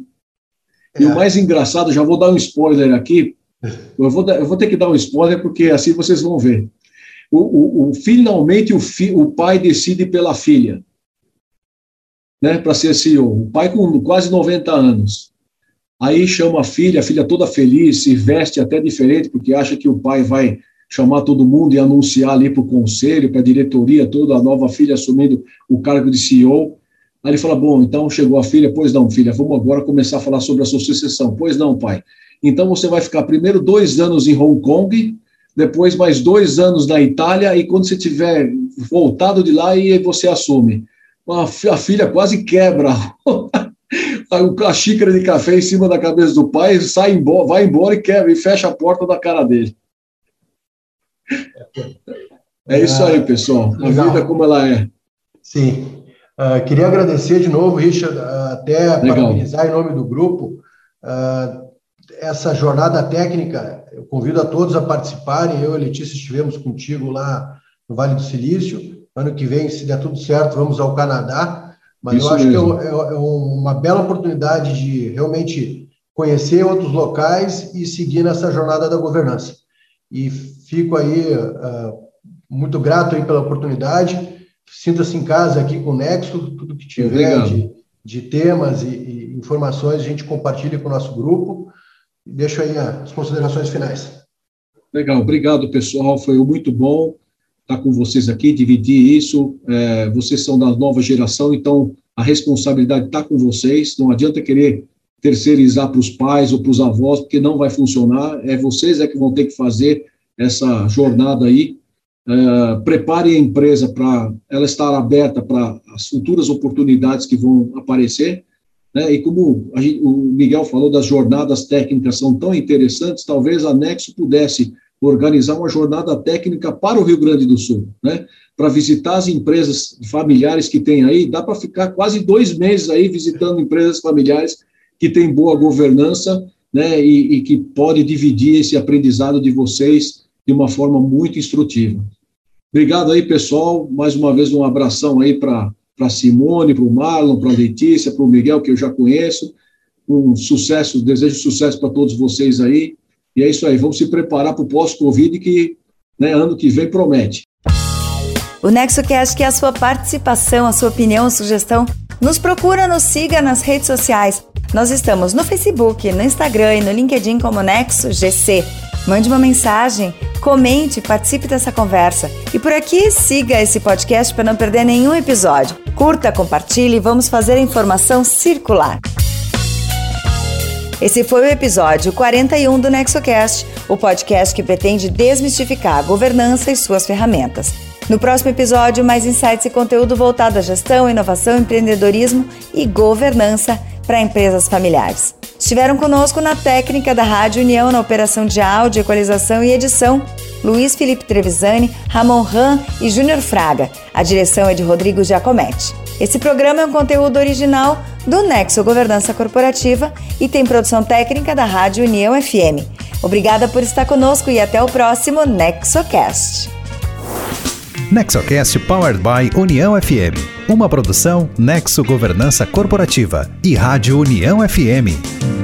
E é. o mais engraçado, já vou dar um spoiler aqui, eu vou, eu vou ter que dar um spoiler, porque assim vocês vão ver. O, o, o finalmente o, fi, o pai decide pela filha, né, para ser CEO. O pai com quase 90 anos. Aí chama a filha, a filha toda feliz, se veste até diferente, porque acha que o pai vai chamar todo mundo e anunciar ali para o conselho, para a diretoria toda, a nova filha assumindo o cargo de CEO. Aí ele fala: Bom, então chegou a filha, pois não, filha, vamos agora começar a falar sobre a sua sucessão. Pois não, pai. Então você vai ficar primeiro dois anos em Hong Kong, depois mais dois anos na Itália, e quando você tiver voltado de lá, e você assume. A filha quase quebra a xícara de café em cima da cabeça do pai, sai embora, vai embora e quebra e fecha a porta da cara dele. É isso aí, pessoal. A Legal. vida como ela é. Sim. Uh, queria agradecer de novo, Richard, uh, até Legal. parabenizar em nome do grupo uh, essa jornada técnica. Eu convido a todos a participarem. Eu e Letícia estivemos contigo lá no Vale do Silício. Ano que vem, se der tudo certo, vamos ao Canadá mas Isso eu acho mesmo. que é, é, é, uma bela oportunidade de realmente conhecer outros locais e seguir nessa jornada da governança. E fico aí uh, muito grato aí pela oportunidade. Sinta-se em casa aqui com o Nexo, tudo que tiver de, de, temas e, e, informações a gente compartilha com o nosso grupo. E deixo aí as considerações finais. Legal, obrigado pessoal, foi muito bom estar com vocês aqui, dividir isso. É, vocês são da nova geração, então a responsabilidade está com vocês. Não adianta querer terceirizar para os pais ou para os avós, porque não vai funcionar. É vocês é que vão ter que fazer essa jornada aí. Uh, prepare a empresa para ela estar aberta para as futuras oportunidades que vão aparecer. Né? E como gente, o Miguel falou das jornadas técnicas são tão interessantes, talvez a Nexo pudesse organizar uma jornada técnica para o Rio Grande do Sul, né? Para visitar as empresas familiares que tem aí, dá para ficar quase dois meses aí visitando empresas familiares que têm boa governança, né? E, e que pode dividir esse aprendizado de vocês de uma forma muito instrutiva. Obrigado aí, pessoal. Mais uma vez, um abração aí para para Simone, para o Marlon, para a Letícia, para o Miguel, que eu já conheço. Um sucesso, desejo sucesso para todos vocês aí. E é isso aí, vamos se preparar para o pós-Covid, que né, ano que vem promete. O NexoCast quer a sua participação, a sua opinião, sugestão. Nos procura, nos siga nas redes sociais. Nós estamos no Facebook, no Instagram e no LinkedIn como Nexo GC. Mande uma mensagem, comente, participe dessa conversa. E por aqui, siga esse podcast para não perder nenhum episódio. Curta, compartilhe e vamos fazer a informação circular. Esse foi o episódio 41 do NexoCast, o podcast que pretende desmistificar a governança e suas ferramentas. No próximo episódio, mais insights e conteúdo voltado à gestão, inovação, empreendedorismo e governança para empresas familiares. Estiveram conosco na técnica da Rádio União, na operação de áudio, equalização e edição, Luiz Felipe Trevisani, Ramon Ram e Júnior Fraga. A direção é de Rodrigo Giacometti. Esse programa é um conteúdo original do Nexo Governança Corporativa e tem produção técnica da Rádio União FM. Obrigada por estar conosco e até o próximo NexoCast. NexoCast Powered by União FM. Uma produção Nexo Governança Corporativa e Rádio União FM.